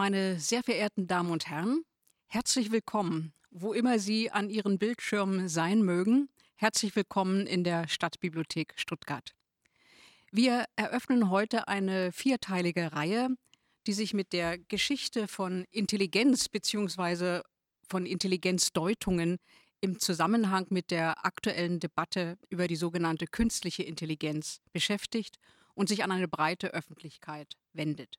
Meine sehr verehrten Damen und Herren, herzlich willkommen, wo immer Sie an Ihren Bildschirmen sein mögen. Herzlich willkommen in der Stadtbibliothek Stuttgart. Wir eröffnen heute eine vierteilige Reihe, die sich mit der Geschichte von Intelligenz bzw. von Intelligenzdeutungen im Zusammenhang mit der aktuellen Debatte über die sogenannte künstliche Intelligenz beschäftigt und sich an eine breite Öffentlichkeit wendet.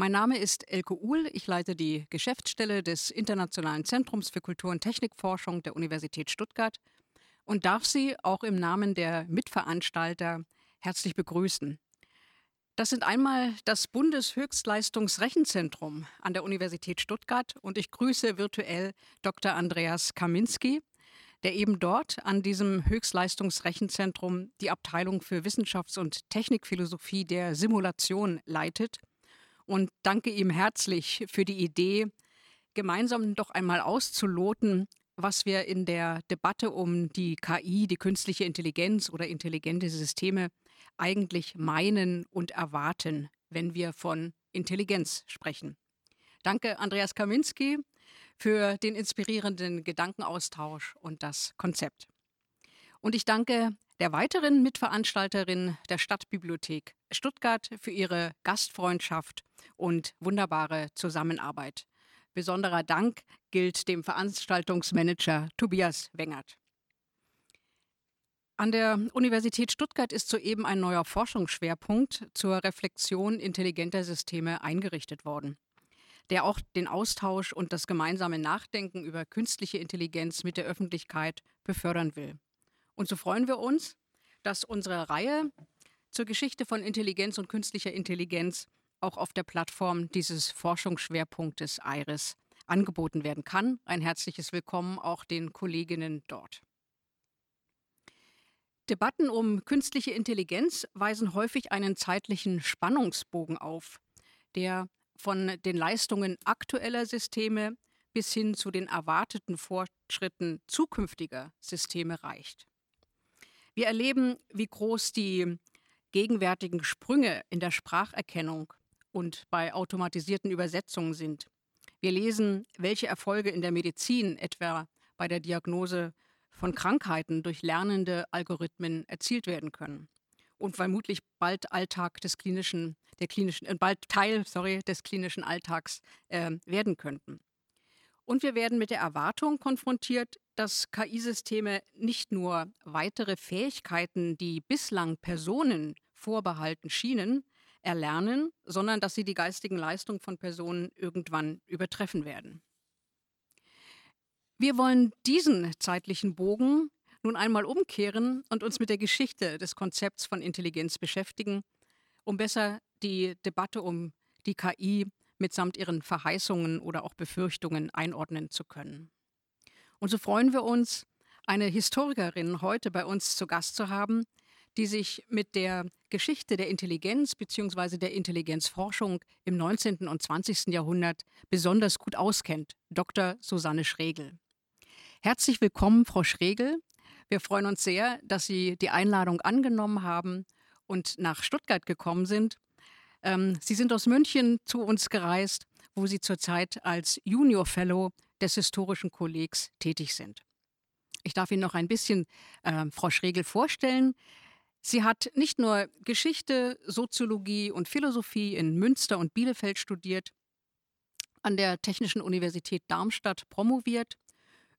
Mein Name ist Elke Uhl. Ich leite die Geschäftsstelle des Internationalen Zentrums für Kultur- und Technikforschung der Universität Stuttgart und darf Sie auch im Namen der Mitveranstalter herzlich begrüßen. Das sind einmal das Bundeshöchstleistungsrechenzentrum an der Universität Stuttgart und ich grüße virtuell Dr. Andreas Kaminski, der eben dort an diesem Höchstleistungsrechenzentrum die Abteilung für Wissenschafts- und Technikphilosophie der Simulation leitet und danke ihm herzlich für die Idee, gemeinsam doch einmal auszuloten, was wir in der Debatte um die KI, die künstliche Intelligenz oder intelligente Systeme eigentlich meinen und erwarten, wenn wir von Intelligenz sprechen. Danke, Andreas Kaminski, für den inspirierenden Gedankenaustausch und das Konzept. Und ich danke der weiteren Mitveranstalterin der Stadtbibliothek Stuttgart für ihre Gastfreundschaft und wunderbare Zusammenarbeit. Besonderer Dank gilt dem Veranstaltungsmanager Tobias Wengert. An der Universität Stuttgart ist soeben ein neuer Forschungsschwerpunkt zur Reflexion intelligenter Systeme eingerichtet worden, der auch den Austausch und das gemeinsame Nachdenken über künstliche Intelligenz mit der Öffentlichkeit befördern will. Und so freuen wir uns, dass unsere Reihe zur Geschichte von Intelligenz und künstlicher Intelligenz auch auf der Plattform dieses Forschungsschwerpunktes IRIS angeboten werden kann. Ein herzliches Willkommen auch den Kolleginnen dort. Debatten um künstliche Intelligenz weisen häufig einen zeitlichen Spannungsbogen auf, der von den Leistungen aktueller Systeme bis hin zu den erwarteten Fortschritten zukünftiger Systeme reicht. Wir erleben, wie groß die gegenwärtigen Sprünge in der Spracherkennung und bei automatisierten Übersetzungen sind. Wir lesen, welche Erfolge in der Medizin, etwa bei der Diagnose von Krankheiten durch lernende Algorithmen erzielt werden können und vermutlich bald Alltag des klinischen, der klinischen, äh, bald Teil, sorry, des klinischen Alltags äh, werden könnten. Und wir werden mit der Erwartung konfrontiert, dass KI-Systeme nicht nur weitere Fähigkeiten, die bislang Personen vorbehalten schienen, erlernen, sondern dass sie die geistigen Leistungen von Personen irgendwann übertreffen werden. Wir wollen diesen zeitlichen Bogen nun einmal umkehren und uns mit der Geschichte des Konzepts von Intelligenz beschäftigen, um besser die Debatte um die KI mitsamt ihren Verheißungen oder auch Befürchtungen einordnen zu können. Und so freuen wir uns, eine Historikerin heute bei uns zu Gast zu haben, die sich mit der Geschichte der Intelligenz bzw. der Intelligenzforschung im 19. und 20. Jahrhundert besonders gut auskennt, Dr. Susanne Schregel. Herzlich willkommen, Frau Schregel. Wir freuen uns sehr, dass Sie die Einladung angenommen haben und nach Stuttgart gekommen sind. Ähm, Sie sind aus München zu uns gereist, wo Sie zurzeit als Junior Fellow des Historischen Kollegs tätig sind. Ich darf Ihnen noch ein bisschen äh, Frau Schregel vorstellen. Sie hat nicht nur Geschichte, Soziologie und Philosophie in Münster und Bielefeld studiert, an der Technischen Universität Darmstadt promoviert,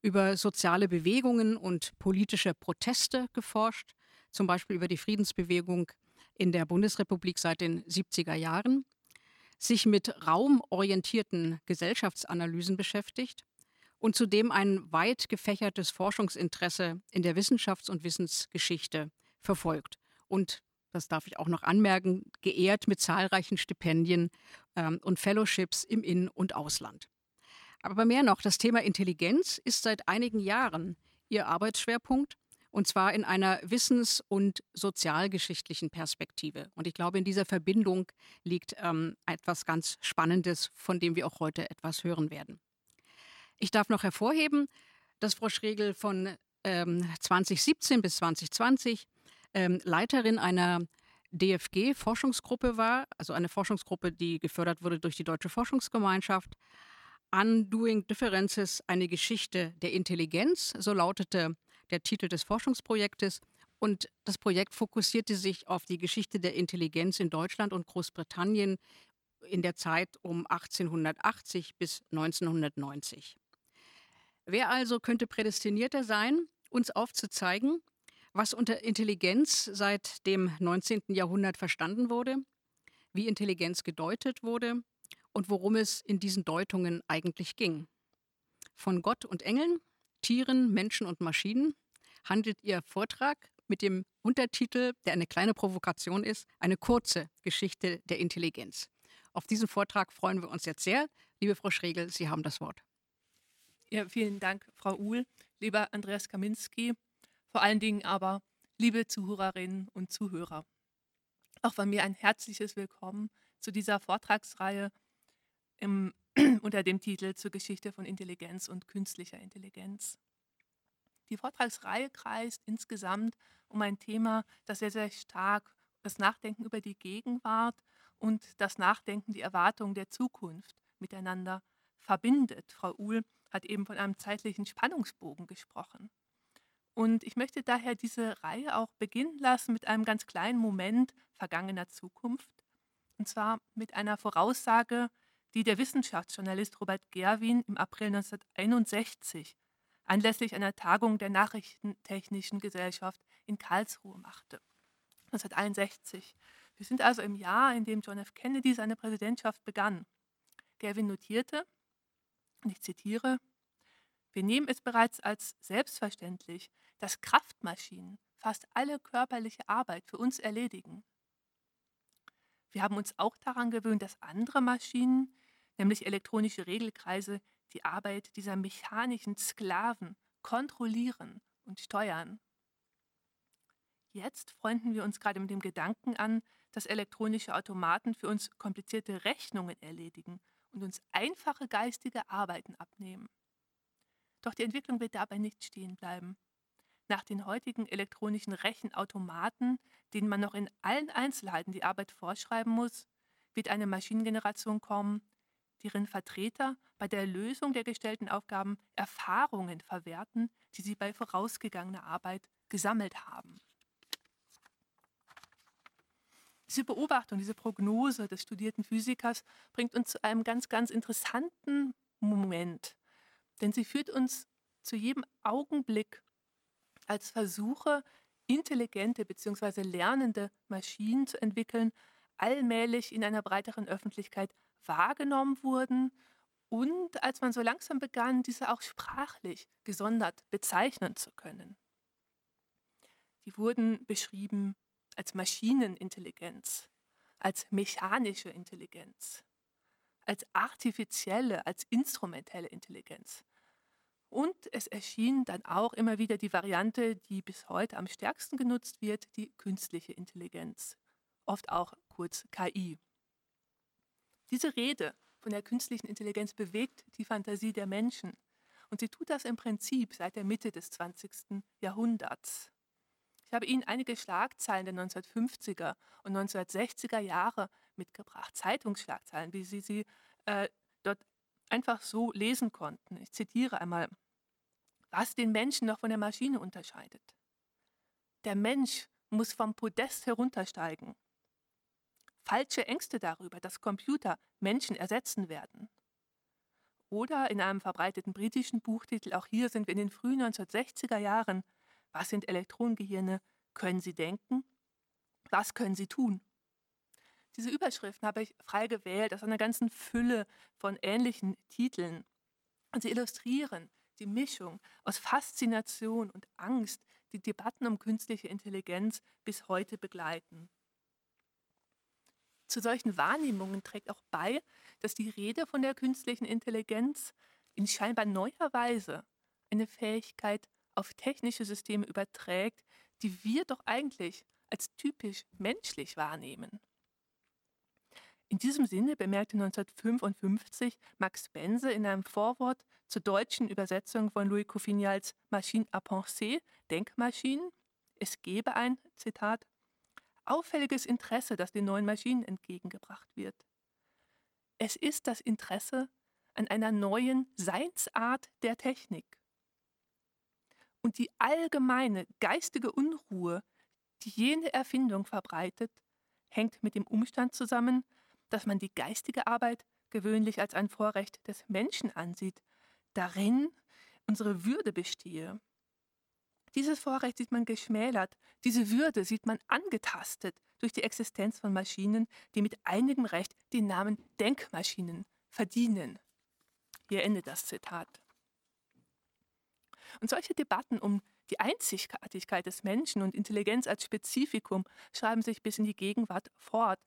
über soziale Bewegungen und politische Proteste geforscht, zum Beispiel über die Friedensbewegung in der Bundesrepublik seit den 70er Jahren, sich mit raumorientierten Gesellschaftsanalysen beschäftigt und zudem ein weit gefächertes Forschungsinteresse in der Wissenschafts- und Wissensgeschichte verfolgt. Und, das darf ich auch noch anmerken, geehrt mit zahlreichen Stipendien ähm, und Fellowships im In- und Ausland. Aber mehr noch, das Thema Intelligenz ist seit einigen Jahren ihr Arbeitsschwerpunkt und zwar in einer wissens- und sozialgeschichtlichen Perspektive. Und ich glaube, in dieser Verbindung liegt ähm, etwas ganz Spannendes, von dem wir auch heute etwas hören werden. Ich darf noch hervorheben, dass Frau Schregel von ähm, 2017 bis 2020 ähm, Leiterin einer DFG-Forschungsgruppe war, also eine Forschungsgruppe, die gefördert wurde durch die Deutsche Forschungsgemeinschaft. Undoing Differences, eine Geschichte der Intelligenz, so lautete der Titel des Forschungsprojektes. Und das Projekt fokussierte sich auf die Geschichte der Intelligenz in Deutschland und Großbritannien in der Zeit um 1880 bis 1990. Wer also könnte prädestinierter sein, uns aufzuzeigen, was unter Intelligenz seit dem 19. Jahrhundert verstanden wurde, wie Intelligenz gedeutet wurde und worum es in diesen Deutungen eigentlich ging. Von Gott und Engeln, Tieren, Menschen und Maschinen handelt Ihr Vortrag mit dem Untertitel, der eine kleine Provokation ist, eine kurze Geschichte der Intelligenz. Auf diesen Vortrag freuen wir uns jetzt sehr. Liebe Frau Schregel, Sie haben das Wort. Ja, vielen Dank, Frau Uhl, lieber Andreas Kaminski, vor allen Dingen aber liebe Zuhörerinnen und Zuhörer. Auch von mir ein herzliches Willkommen zu dieser Vortragsreihe im, unter dem Titel zur Geschichte von Intelligenz und künstlicher Intelligenz. Die Vortragsreihe kreist insgesamt um ein Thema, das sehr, sehr stark das Nachdenken über die Gegenwart und das Nachdenken, die Erwartungen der Zukunft miteinander verbindet. Frau Uhl hat eben von einem zeitlichen Spannungsbogen gesprochen. Und ich möchte daher diese Reihe auch beginnen lassen mit einem ganz kleinen Moment vergangener Zukunft. Und zwar mit einer Voraussage, die der Wissenschaftsjournalist Robert Gerwin im April 1961 anlässlich einer Tagung der Nachrichtentechnischen Gesellschaft in Karlsruhe machte. 1961. Wir sind also im Jahr, in dem John F. Kennedy seine Präsidentschaft begann. Gerwin notierte, und ich zitiere, wir nehmen es bereits als selbstverständlich, dass Kraftmaschinen fast alle körperliche Arbeit für uns erledigen. Wir haben uns auch daran gewöhnt, dass andere Maschinen, nämlich elektronische Regelkreise, die Arbeit dieser mechanischen Sklaven kontrollieren und steuern. Jetzt freunden wir uns gerade mit dem Gedanken an, dass elektronische Automaten für uns komplizierte Rechnungen erledigen und uns einfache geistige Arbeiten abnehmen. Doch die Entwicklung wird dabei nicht stehen bleiben. Nach den heutigen elektronischen Rechenautomaten, denen man noch in allen Einzelheiten die Arbeit vorschreiben muss, wird eine Maschinengeneration kommen, deren Vertreter bei der Lösung der gestellten Aufgaben Erfahrungen verwerten, die sie bei vorausgegangener Arbeit gesammelt haben. Diese Beobachtung, diese Prognose des studierten Physikers bringt uns zu einem ganz, ganz interessanten Moment. Denn sie führt uns zu jedem Augenblick als Versuche, intelligente bzw. lernende Maschinen zu entwickeln, allmählich in einer breiteren Öffentlichkeit wahrgenommen wurden und als man so langsam begann, diese auch sprachlich gesondert bezeichnen zu können. Die wurden beschrieben als Maschinenintelligenz, als mechanische Intelligenz, als artifizielle, als instrumentelle Intelligenz. Und es erschien dann auch immer wieder die Variante, die bis heute am stärksten genutzt wird, die künstliche Intelligenz, oft auch kurz KI. Diese Rede von der künstlichen Intelligenz bewegt die Fantasie der Menschen und sie tut das im Prinzip seit der Mitte des 20. Jahrhunderts. Ich habe Ihnen einige Schlagzeilen der 1950er und 1960er Jahre mitgebracht, Zeitungsschlagzeilen, wie Sie sie äh, dort einfach so lesen konnten. Ich zitiere einmal, was den Menschen noch von der Maschine unterscheidet. Der Mensch muss vom Podest heruntersteigen. Falsche Ängste darüber, dass Computer Menschen ersetzen werden. Oder in einem verbreiteten britischen Buchtitel, auch hier sind wir in den frühen 1960er Jahren, was sind Elektronengehirne? Können sie denken? Was können sie tun? Diese Überschriften habe ich frei gewählt aus einer ganzen Fülle von ähnlichen Titeln. Und sie illustrieren die Mischung aus Faszination und Angst, die Debatten um künstliche Intelligenz bis heute begleiten. Zu solchen Wahrnehmungen trägt auch bei, dass die Rede von der künstlichen Intelligenz in scheinbar neuer Weise eine Fähigkeit auf technische Systeme überträgt, die wir doch eigentlich als typisch menschlich wahrnehmen. In diesem Sinne bemerkte 1955 Max Bense in einem Vorwort zur deutschen Übersetzung von Louis Coufignals Machine à penser, Denkmaschinen, es gebe ein, Zitat, auffälliges Interesse, das den neuen Maschinen entgegengebracht wird. Es ist das Interesse an einer neuen Seinsart der Technik. Und die allgemeine geistige Unruhe, die jene Erfindung verbreitet, hängt mit dem Umstand zusammen, dass man die geistige Arbeit gewöhnlich als ein Vorrecht des Menschen ansieht, darin unsere Würde bestehe. Dieses Vorrecht sieht man geschmälert, diese Würde sieht man angetastet durch die Existenz von Maschinen, die mit einigem Recht den Namen Denkmaschinen verdienen. Hier endet das Zitat. Und solche Debatten um die Einzigartigkeit des Menschen und Intelligenz als Spezifikum schreiben sich bis in die Gegenwart fort.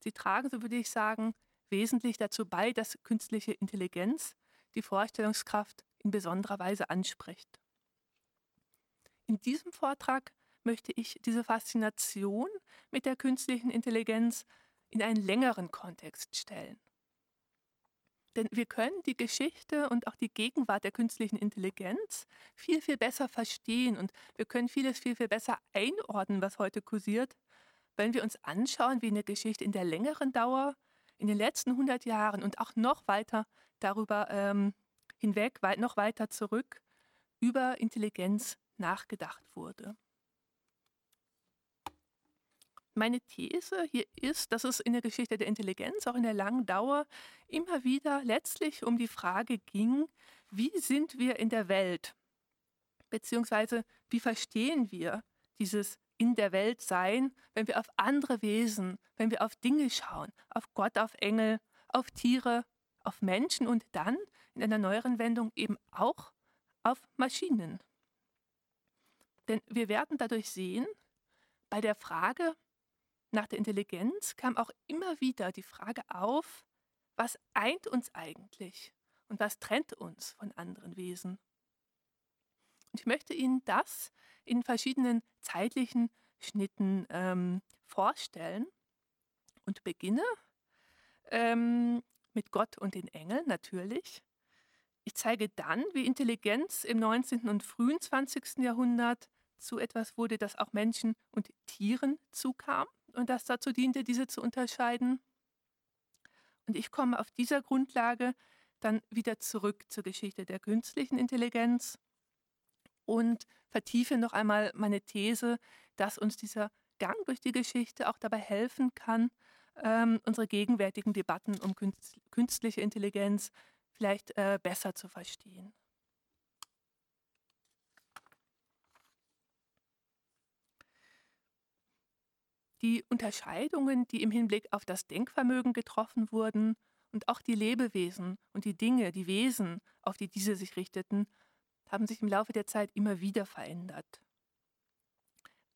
Sie tragen, so würde ich sagen, wesentlich dazu bei, dass künstliche Intelligenz die Vorstellungskraft in besonderer Weise anspricht. In diesem Vortrag möchte ich diese Faszination mit der künstlichen Intelligenz in einen längeren Kontext stellen. Denn wir können die Geschichte und auch die Gegenwart der künstlichen Intelligenz viel, viel besser verstehen und wir können vieles viel, viel besser einordnen, was heute kursiert, wenn wir uns anschauen, wie eine Geschichte in der längeren Dauer, in den letzten 100 Jahren und auch noch weiter darüber ähm, hinweg, weit, noch weiter zurück, über Intelligenz nachgedacht wurde. Meine These hier ist, dass es in der Geschichte der Intelligenz, auch in der langen Dauer, immer wieder letztlich um die Frage ging, wie sind wir in der Welt? Beziehungsweise wie verstehen wir dieses in der Welt sein, wenn wir auf andere Wesen, wenn wir auf Dinge schauen, auf Gott, auf Engel, auf Tiere, auf Menschen und dann in einer neueren Wendung eben auch auf Maschinen. Denn wir werden dadurch sehen, bei der Frage, nach der Intelligenz kam auch immer wieder die Frage auf, was eint uns eigentlich und was trennt uns von anderen Wesen? Und ich möchte Ihnen das in verschiedenen zeitlichen Schnitten ähm, vorstellen und beginne ähm, mit Gott und den Engeln natürlich. Ich zeige dann, wie Intelligenz im 19. und frühen 20. Jahrhundert zu etwas wurde, das auch Menschen und Tieren zukam und das dazu diente, diese zu unterscheiden. Und ich komme auf dieser Grundlage dann wieder zurück zur Geschichte der künstlichen Intelligenz und vertiefe noch einmal meine These, dass uns dieser Gang durch die Geschichte auch dabei helfen kann, ähm, unsere gegenwärtigen Debatten um künstliche Intelligenz vielleicht äh, besser zu verstehen. Die Unterscheidungen, die im Hinblick auf das Denkvermögen getroffen wurden und auch die Lebewesen und die Dinge, die Wesen, auf die diese sich richteten, haben sich im Laufe der Zeit immer wieder verändert.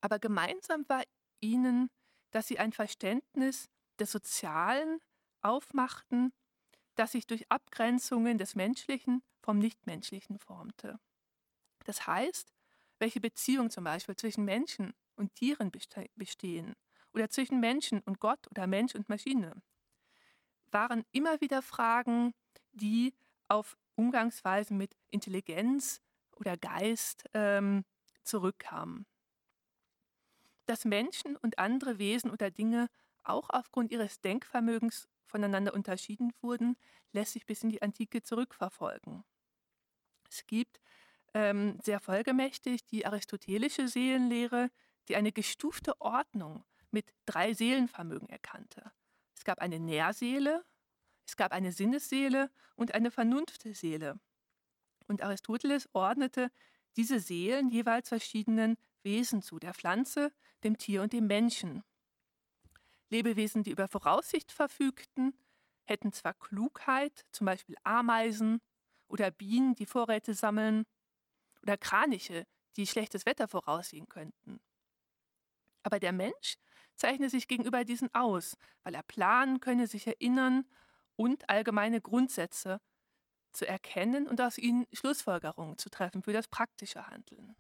Aber gemeinsam war ihnen, dass sie ein Verständnis des Sozialen aufmachten, das sich durch Abgrenzungen des Menschlichen vom Nichtmenschlichen formte. Das heißt, welche Beziehungen zum Beispiel zwischen Menschen und Tieren bestehen oder zwischen Menschen und Gott oder Mensch und Maschine, waren immer wieder Fragen, die auf Umgangsweisen mit Intelligenz oder Geist ähm, zurückkamen. Dass Menschen und andere Wesen oder Dinge auch aufgrund ihres Denkvermögens voneinander unterschieden wurden, lässt sich bis in die Antike zurückverfolgen. Es gibt ähm, sehr folgemächtig die aristotelische Seelenlehre, die eine gestufte Ordnung mit drei Seelenvermögen erkannte. Es gab eine Nährseele, es gab eine Sinnesseele und eine Vernunftseele. Und Aristoteles ordnete diese Seelen jeweils verschiedenen Wesen zu, der Pflanze, dem Tier und dem Menschen. Lebewesen, die über Voraussicht verfügten, hätten zwar Klugheit, zum Beispiel Ameisen oder Bienen, die Vorräte sammeln, oder Kraniche, die schlechtes Wetter voraussehen könnten. Aber der Mensch zeichne sich gegenüber diesen aus, weil er planen könne, sich erinnern und allgemeine Grundsätze zu erkennen und aus ihnen Schlussfolgerungen zu treffen für das praktische Handeln.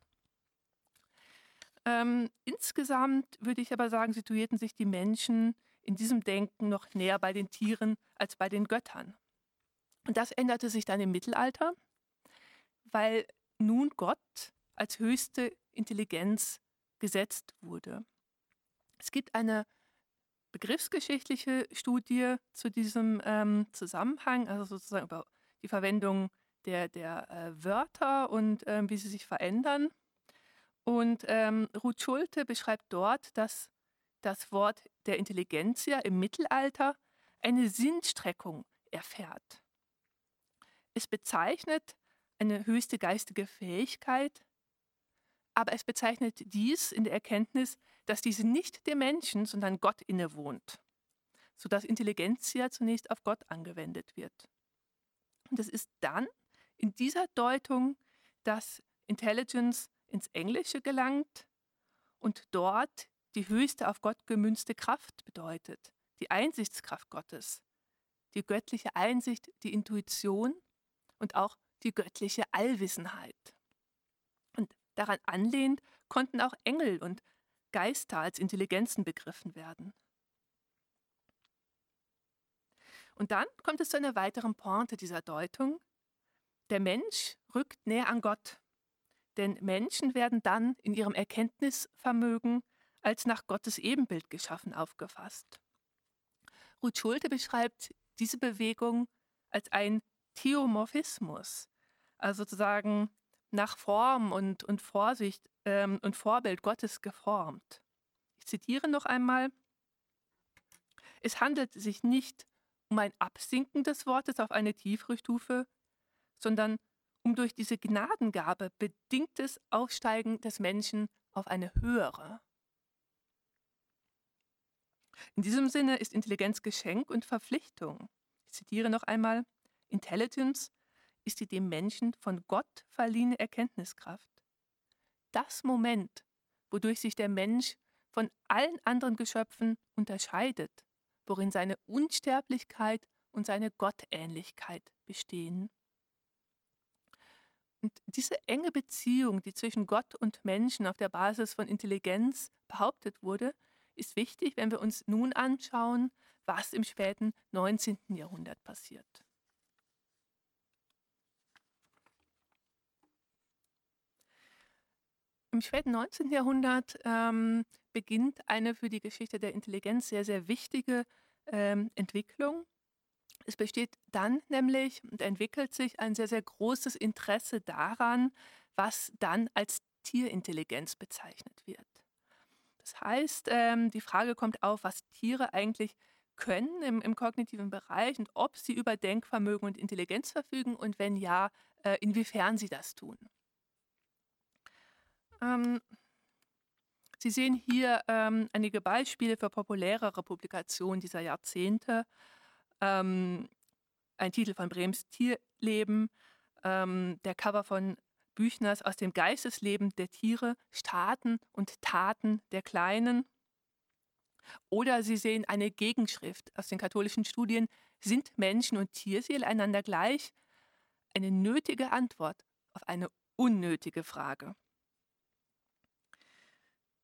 Ähm, insgesamt würde ich aber sagen, situierten sich die Menschen in diesem Denken noch näher bei den Tieren als bei den Göttern. Und das änderte sich dann im Mittelalter, weil nun Gott als höchste Intelligenz gesetzt wurde. Es gibt eine begriffsgeschichtliche Studie zu diesem ähm, Zusammenhang, also sozusagen über die Verwendung der, der äh, Wörter und ähm, wie sie sich verändern. Und ähm, Ruth Schulte beschreibt dort, dass das Wort der Intelligenzia im Mittelalter eine Sinnstreckung erfährt. Es bezeichnet eine höchste geistige Fähigkeit, aber es bezeichnet dies in der Erkenntnis, dass diese nicht dem Menschen, sondern Gott innewohnt, sodass Intelligenzia zunächst auf Gott angewendet wird. Und es ist dann in dieser Deutung, dass Intelligence ins Englische gelangt und dort die höchste auf Gott gemünzte Kraft bedeutet, die Einsichtskraft Gottes, die göttliche Einsicht, die Intuition und auch die göttliche Allwissenheit. Daran anlehnt konnten auch Engel und Geister als Intelligenzen begriffen werden. Und dann kommt es zu einer weiteren Pointe dieser Deutung. Der Mensch rückt näher an Gott, denn Menschen werden dann in ihrem Erkenntnisvermögen als nach Gottes Ebenbild geschaffen aufgefasst. Ruth Schulte beschreibt diese Bewegung als ein Theomorphismus, also sozusagen nach Form und, und Vorsicht ähm, und Vorbild Gottes geformt. Ich zitiere noch einmal. Es handelt sich nicht um ein Absinken des Wortes auf eine tiefere Stufe, sondern um durch diese Gnadengabe bedingtes Aufsteigen des Menschen auf eine höhere. In diesem Sinne ist Intelligenz Geschenk und Verpflichtung. Ich zitiere noch einmal, Intelligence ist die dem Menschen von Gott verliehene Erkenntniskraft. Das Moment, wodurch sich der Mensch von allen anderen Geschöpfen unterscheidet, worin seine Unsterblichkeit und seine Gottähnlichkeit bestehen. Und diese enge Beziehung, die zwischen Gott und Menschen auf der Basis von Intelligenz behauptet wurde, ist wichtig, wenn wir uns nun anschauen, was im späten 19. Jahrhundert passiert. Im späten 19. Jahrhundert ähm, beginnt eine für die Geschichte der Intelligenz sehr, sehr wichtige ähm, Entwicklung. Es besteht dann nämlich und entwickelt sich ein sehr, sehr großes Interesse daran, was dann als Tierintelligenz bezeichnet wird. Das heißt, ähm, die Frage kommt auf, was Tiere eigentlich können im, im, kognitiven Bereich und ob sie über Denkvermögen und Intelligenz verfügen und wenn ja, äh, inwiefern sie das tun. Ähm, Sie sehen hier ähm, einige Beispiele für populärere Publikationen dieser Jahrzehnte. Ähm, ein Titel von Brems Tierleben, ähm, der Cover von Büchners aus dem Geistesleben der Tiere, Staaten und Taten der Kleinen. Oder Sie sehen eine Gegenschrift aus den katholischen Studien, sind Menschen und Tierseele einander gleich? Eine nötige Antwort auf eine unnötige Frage.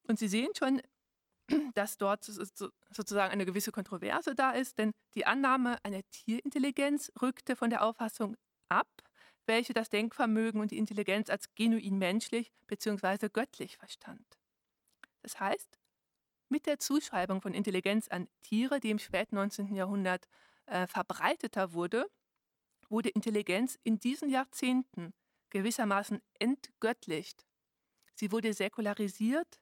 Und Sie sehen schon, dass dort sozusagen eine gewisse Kontroverse da ist, denn die Annahme einer Tierintelligenz rückte von der Auffassung ab, welche das Denkvermögen und die Intelligenz als genuin menschlich bzw. göttlich verstand. Das heißt, mit der Zuschreibung von Intelligenz an Tiere, die im späten 19. Jahrhundert äh, verbreiteter wurde, wurde Intelligenz in diesen Jahrzehnten gewissermaßen entgöttlicht. Sie wurde säkularisiert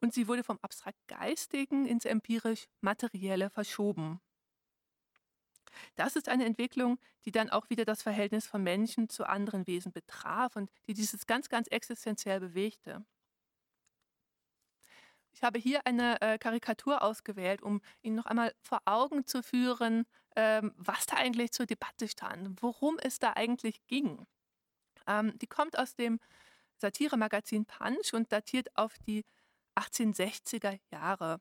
und sie wurde vom abstrakt-geistigen ins empirisch-materielle verschoben. Das ist eine Entwicklung, die dann auch wieder das Verhältnis von Menschen zu anderen Wesen betraf und die dieses ganz, ganz existenziell bewegte. Ich habe hier eine äh, Karikatur ausgewählt, um Ihnen noch einmal vor Augen zu führen, ähm, was da eigentlich zur Debatte stand, worum es da eigentlich ging. Ähm, die kommt aus dem Satiremagazin Punch und datiert auf die 1860er Jahre.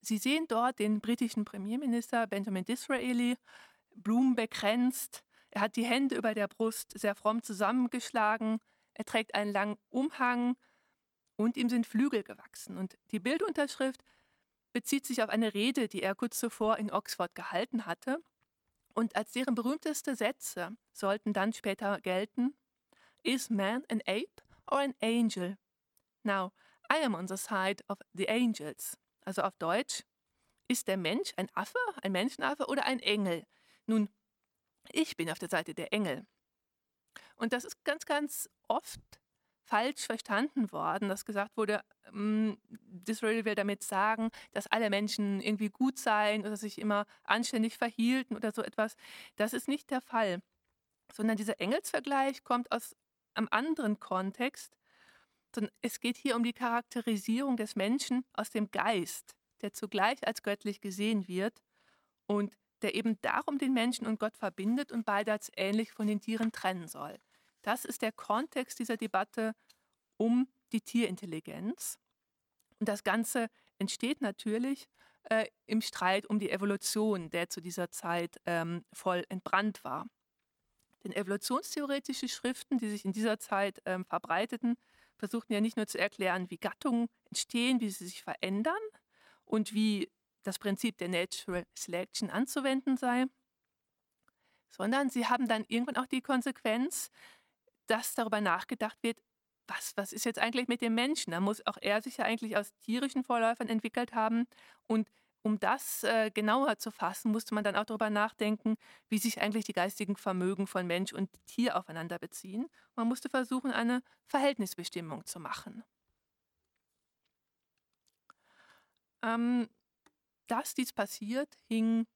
Sie sehen dort den britischen Premierminister Benjamin Disraeli, Blumen bekränzt. Er hat die Hände über der Brust sehr fromm zusammengeschlagen. Er trägt einen langen Umhang und ihm sind Flügel gewachsen. Und die Bildunterschrift bezieht sich auf eine Rede, die er kurz zuvor in Oxford gehalten hatte. Und als deren berühmteste Sätze sollten dann später gelten: Is man an ape or an angel? Now, I am on the side of the angels. Also auf Deutsch, ist der Mensch ein Affe, ein Menschenaffe oder ein Engel? Nun, ich bin auf der Seite der Engel. Und das ist ganz, ganz oft falsch verstanden worden, dass gesagt wurde, ähm, Disraeli will damit sagen, dass alle Menschen irgendwie gut seien oder sich immer anständig verhielten oder so etwas. Das ist nicht der Fall, sondern dieser Engelsvergleich kommt aus einem anderen Kontext. Es geht hier um die Charakterisierung des Menschen aus dem Geist, der zugleich als göttlich gesehen wird und der eben darum den Menschen und Gott verbindet und beide als ähnlich von den Tieren trennen soll. Das ist der Kontext dieser Debatte um die Tierintelligenz. Und das Ganze entsteht natürlich äh, im Streit um die Evolution, der zu dieser Zeit ähm, voll entbrannt war. Denn evolutionstheoretische Schriften, die sich in dieser Zeit ähm, verbreiteten, versuchten ja nicht nur zu erklären, wie Gattungen entstehen, wie sie sich verändern und wie das Prinzip der Natural Selection anzuwenden sei, sondern sie haben dann irgendwann auch die Konsequenz, dass darüber nachgedacht wird, was, was ist jetzt eigentlich mit dem Menschen? Da muss auch er sich ja eigentlich aus tierischen Vorläufern entwickelt haben. Und um das äh, genauer zu fassen, musste man dann auch darüber nachdenken, wie sich eigentlich die geistigen Vermögen von Mensch und Tier aufeinander beziehen. Man musste versuchen, eine Verhältnisbestimmung zu machen. Ähm, dass dies passiert, hing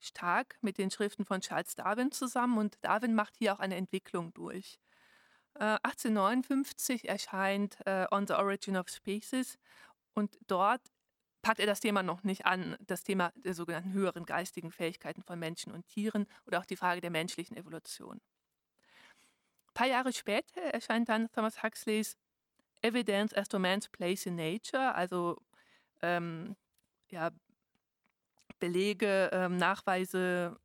stark mit den Schriften von Charles Darwin zusammen und Darwin macht hier auch eine Entwicklung durch. Äh, 1859 erscheint äh, On the Origin of Species und dort packt er das Thema noch nicht an, das Thema der sogenannten höheren geistigen Fähigkeiten von Menschen und Tieren oder auch die Frage der menschlichen Evolution. Ein paar Jahre später erscheint dann Thomas Huxleys Evidence as to Man's Place in Nature, also ähm, ja, Belege, ähm, Nachweise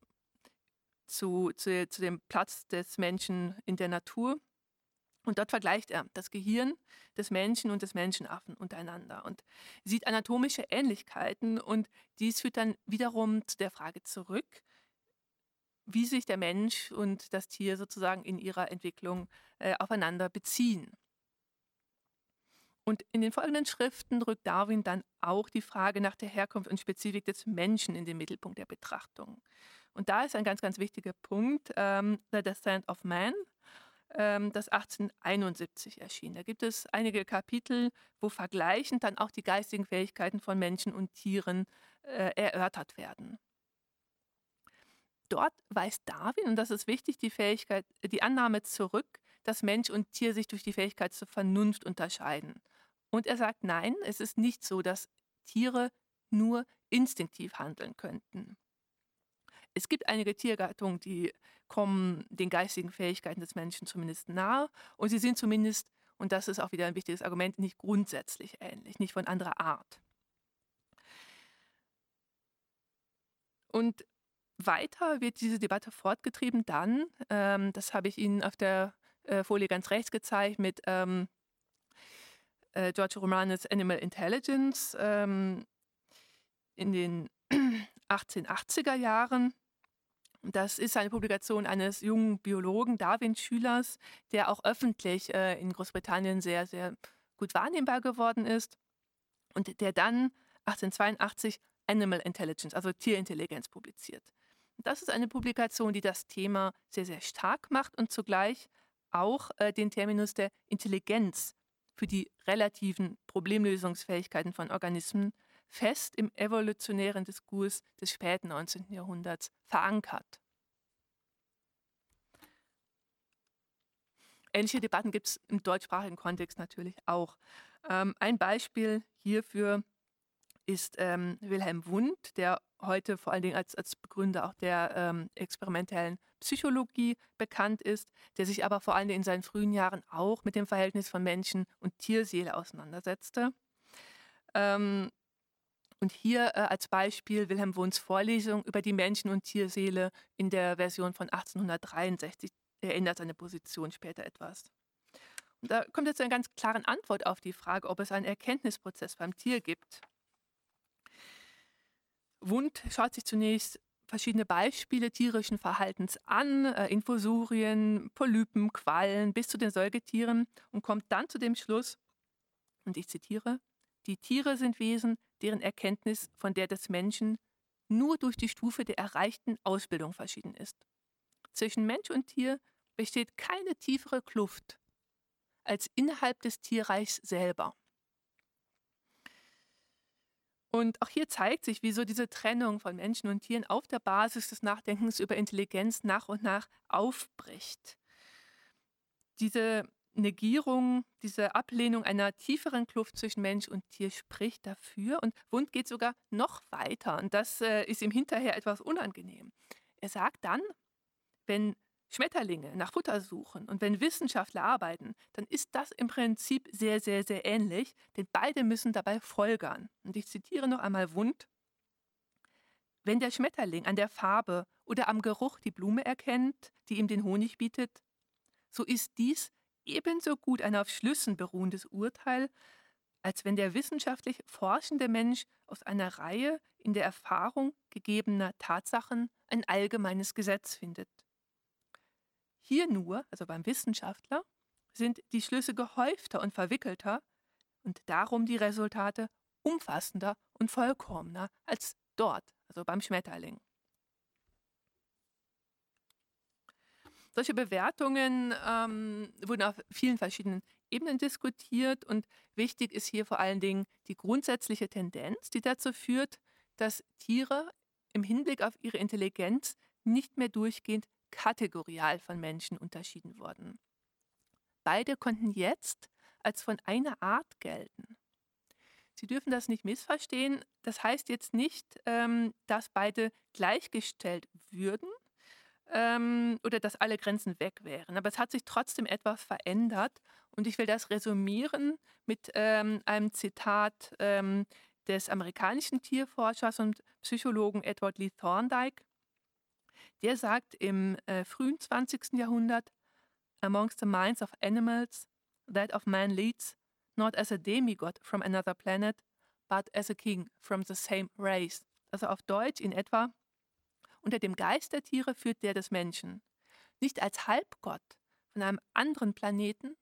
zu, zu, zu dem Platz des Menschen in der Natur. Und dort vergleicht er das Gehirn des Menschen und des Menschenaffen untereinander und sieht anatomische Ähnlichkeiten. Und dies führt dann wiederum zu der Frage zurück, wie sich der Mensch und das Tier sozusagen in ihrer Entwicklung äh, aufeinander beziehen. Und in den folgenden Schriften rückt Darwin dann auch die Frage nach der Herkunft und Spezifik des Menschen in den Mittelpunkt der Betrachtung. Und da ist ein ganz, ganz wichtiger Punkt, ähm, The Descent of Man, das 1871 erschien. Da gibt es einige Kapitel, wo vergleichend dann auch die geistigen Fähigkeiten von Menschen und Tieren äh, erörtert werden. Dort weist Darwin, und das ist wichtig, die Fähigkeit, die Annahme zurück, dass Mensch und Tier sich durch die Fähigkeit zur Vernunft unterscheiden. Und er sagt, nein, es ist nicht so, dass Tiere nur instinktiv handeln könnten. Es gibt einige Tiergattungen, die kommen den geistigen Fähigkeiten des Menschen zumindest nahe und sie sind zumindest, und das ist auch wieder ein wichtiges Argument, nicht grundsätzlich ähnlich, nicht von anderer Art. Und weiter wird diese Debatte fortgetrieben dann, ähm, das habe ich Ihnen auf der äh, Folie ganz rechts gezeigt, mit ähm, äh, George Romanes Animal Intelligence ähm, in den 1880er Jahren. Das ist eine Publikation eines jungen Biologen, Darwin-Schülers, der auch öffentlich äh, in Großbritannien sehr, sehr gut wahrnehmbar geworden ist und der dann 1882 Animal Intelligence, also Tierintelligenz, publiziert. Das ist eine Publikation, die das Thema sehr, sehr stark macht und zugleich auch äh, den Terminus der Intelligenz für die relativen Problemlösungsfähigkeiten von Organismen fest im evolutionären Diskurs des späten 19. Jahrhunderts verankert. Ähnliche Debatten gibt es im deutschsprachigen Kontext natürlich auch. Ähm, ein Beispiel hierfür ist ähm, Wilhelm Wundt, der heute vor allen Dingen als, als Begründer auch der ähm, experimentellen Psychologie bekannt ist, der sich aber vor allen Dingen in seinen frühen Jahren auch mit dem Verhältnis von Menschen und Tierseele auseinandersetzte. Ähm, und hier äh, als Beispiel Wilhelm Wunds Vorlesung über die Menschen- und Tierseele in der Version von 1863 erinnert seine Position später etwas. Und da kommt jetzt eine ganz klare Antwort auf die Frage, ob es einen Erkenntnisprozess beim Tier gibt. Wund schaut sich zunächst verschiedene Beispiele tierischen Verhaltens an, äh, Infusurien, Polypen, Quallen bis zu den Säugetieren und kommt dann zu dem Schluss, und ich zitiere, Die Tiere sind Wesen, deren Erkenntnis von der des Menschen nur durch die Stufe der erreichten Ausbildung verschieden ist. Zwischen Mensch und Tier besteht keine tiefere Kluft als innerhalb des Tierreichs selber. Und auch hier zeigt sich, wieso diese Trennung von Menschen und Tieren auf der Basis des Nachdenkens über Intelligenz nach und nach aufbricht. Diese Negierung, diese Ablehnung einer tieferen Kluft zwischen Mensch und Tier spricht dafür. Und Wundt geht sogar noch weiter. Und das äh, ist ihm hinterher etwas unangenehm. Er sagt dann, wenn Schmetterlinge nach Futter suchen und wenn Wissenschaftler arbeiten, dann ist das im Prinzip sehr, sehr, sehr ähnlich, denn beide müssen dabei folgern. Und ich zitiere noch einmal Wund. Wenn der Schmetterling an der Farbe oder am Geruch die Blume erkennt, die ihm den Honig bietet, so ist dies ebenso gut ein auf Schlüssen beruhendes Urteil, als wenn der wissenschaftlich forschende Mensch aus einer Reihe in der Erfahrung gegebener Tatsachen ein allgemeines Gesetz findet. Hier nur, also beim Wissenschaftler, sind die Schlüsse gehäufter und verwickelter und darum die Resultate umfassender und vollkommener als dort, also beim Schmetterling. Solche Bewertungen ähm, wurden auf vielen verschiedenen Ebenen diskutiert und wichtig ist hier vor allen Dingen die grundsätzliche Tendenz, die dazu führt, dass Tiere im Hinblick auf ihre Intelligenz nicht mehr durchgehend kategorial von Menschen unterschieden wurden. Beide konnten jetzt als von einer Art gelten. Sie dürfen das nicht missverstehen. Das heißt jetzt nicht, ähm, dass beide gleichgestellt würden ähm, oder dass alle Grenzen weg wären. Aber es hat sich trotzdem etwas verändert. Und ich will das resümieren mit ähm, einem Zitat ähm, des amerikanischen Tierforschers und Psychologen Edward Lee Thorndike. Der sagt im äh, frühen 20. Jahrhundert, Amongst the minds of animals, that of man leads, not as a demigod from another planet, but as a king from the same race. Also auf Deutsch in etwa, unter dem Geist der Tiere führt der des Menschen. Nicht als Halbgott von einem anderen Planeten,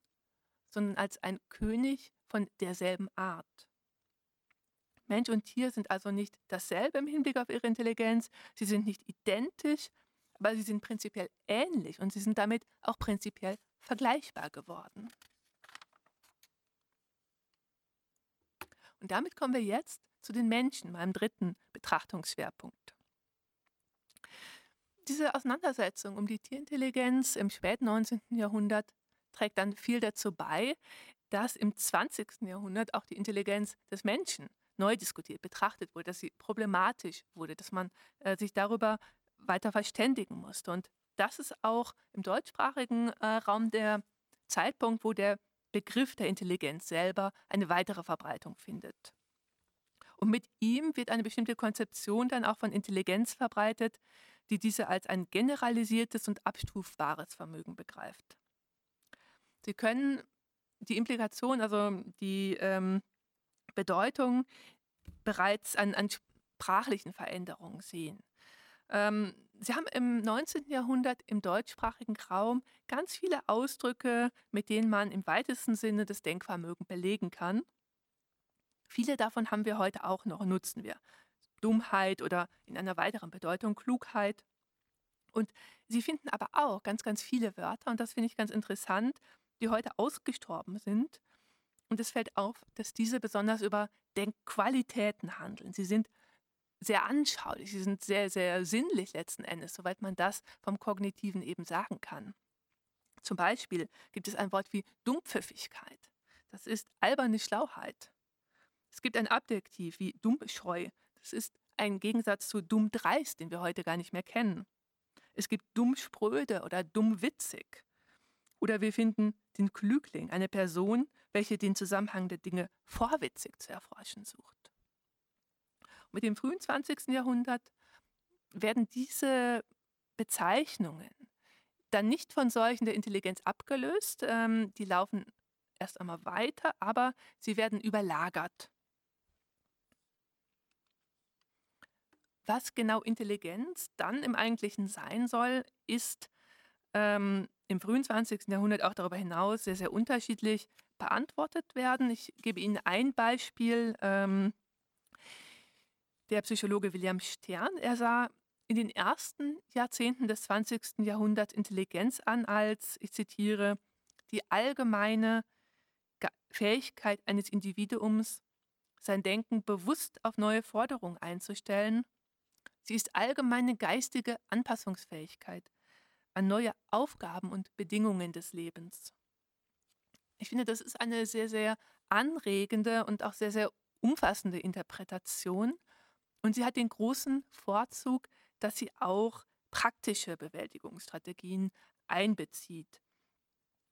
sondern als ein König von derselben Art. Mensch und Tier sind also nicht dasselbe im Hinblick auf ihre Intelligenz, sie sind nicht identisch, aber sie sind prinzipiell ähnlich und sie sind damit auch prinzipiell vergleichbar geworden. Und damit kommen wir jetzt zu den Menschen, meinem dritten Betrachtungsschwerpunkt. Diese Auseinandersetzung um die Tierintelligenz im späten 19. Jahrhundert trägt dann viel dazu bei, dass im 20. Jahrhundert auch die Intelligenz des Menschen neu diskutiert, betrachtet wurde, dass sie problematisch wurde, dass man äh, sich darüber weiter verständigen musste. Und das ist auch im deutschsprachigen äh, Raum der Zeitpunkt, wo der Begriff der Intelligenz selber eine weitere Verbreitung findet. Und mit ihm wird eine bestimmte Konzeption dann auch von Intelligenz verbreitet, die diese als ein generalisiertes und abstufbares Vermögen begreift. Sie können die Implikation, also die ähm, Bedeutung bereits an, an sprachlichen Veränderungen sehen. Ähm, Sie haben im 19. Jahrhundert im deutschsprachigen Raum ganz viele Ausdrücke, mit denen man im weitesten Sinne das Denkvermögen belegen kann. Viele davon haben wir heute auch noch, nutzen wir. Dummheit oder in einer weiteren Bedeutung Klugheit. Und Sie finden aber auch ganz, ganz viele Wörter, und das finde ich ganz interessant, die heute ausgestorben sind. Und es fällt auf, dass diese besonders über Denkqualitäten handeln. Sie sind sehr anschaulich, sie sind sehr, sehr sinnlich letzten Endes, soweit man das vom Kognitiven eben sagen kann. Zum Beispiel gibt es ein Wort wie Dumpfiffigkeit. Das ist alberne Schlauheit. Es gibt ein Adjektiv wie dummscheu. Das ist ein Gegensatz zu dummdreist, den wir heute gar nicht mehr kennen. Es gibt dummspröde oder dummwitzig. Oder wir finden den Klügling, eine Person, welche den Zusammenhang der Dinge vorwitzig zu erforschen sucht. Mit dem frühen 20. Jahrhundert werden diese Bezeichnungen dann nicht von solchen der Intelligenz abgelöst. Ähm, die laufen erst einmal weiter, aber sie werden überlagert. Was genau Intelligenz dann im Eigentlichen sein soll, ist ähm, im frühen 20. Jahrhundert auch darüber hinaus sehr, sehr unterschiedlich beantwortet werden. Ich gebe Ihnen ein Beispiel. Ähm, der Psychologe William Stern, er sah in den ersten Jahrzehnten des 20. Jahrhunderts Intelligenz an als, ich zitiere, die allgemeine Fähigkeit eines Individuums, sein Denken bewusst auf neue Forderungen einzustellen. Sie ist allgemeine geistige Anpassungsfähigkeit an neue Aufgaben und Bedingungen des Lebens. Ich finde, das ist eine sehr, sehr anregende und auch sehr, sehr umfassende Interpretation. Und sie hat den großen Vorzug, dass sie auch praktische Bewältigungsstrategien einbezieht.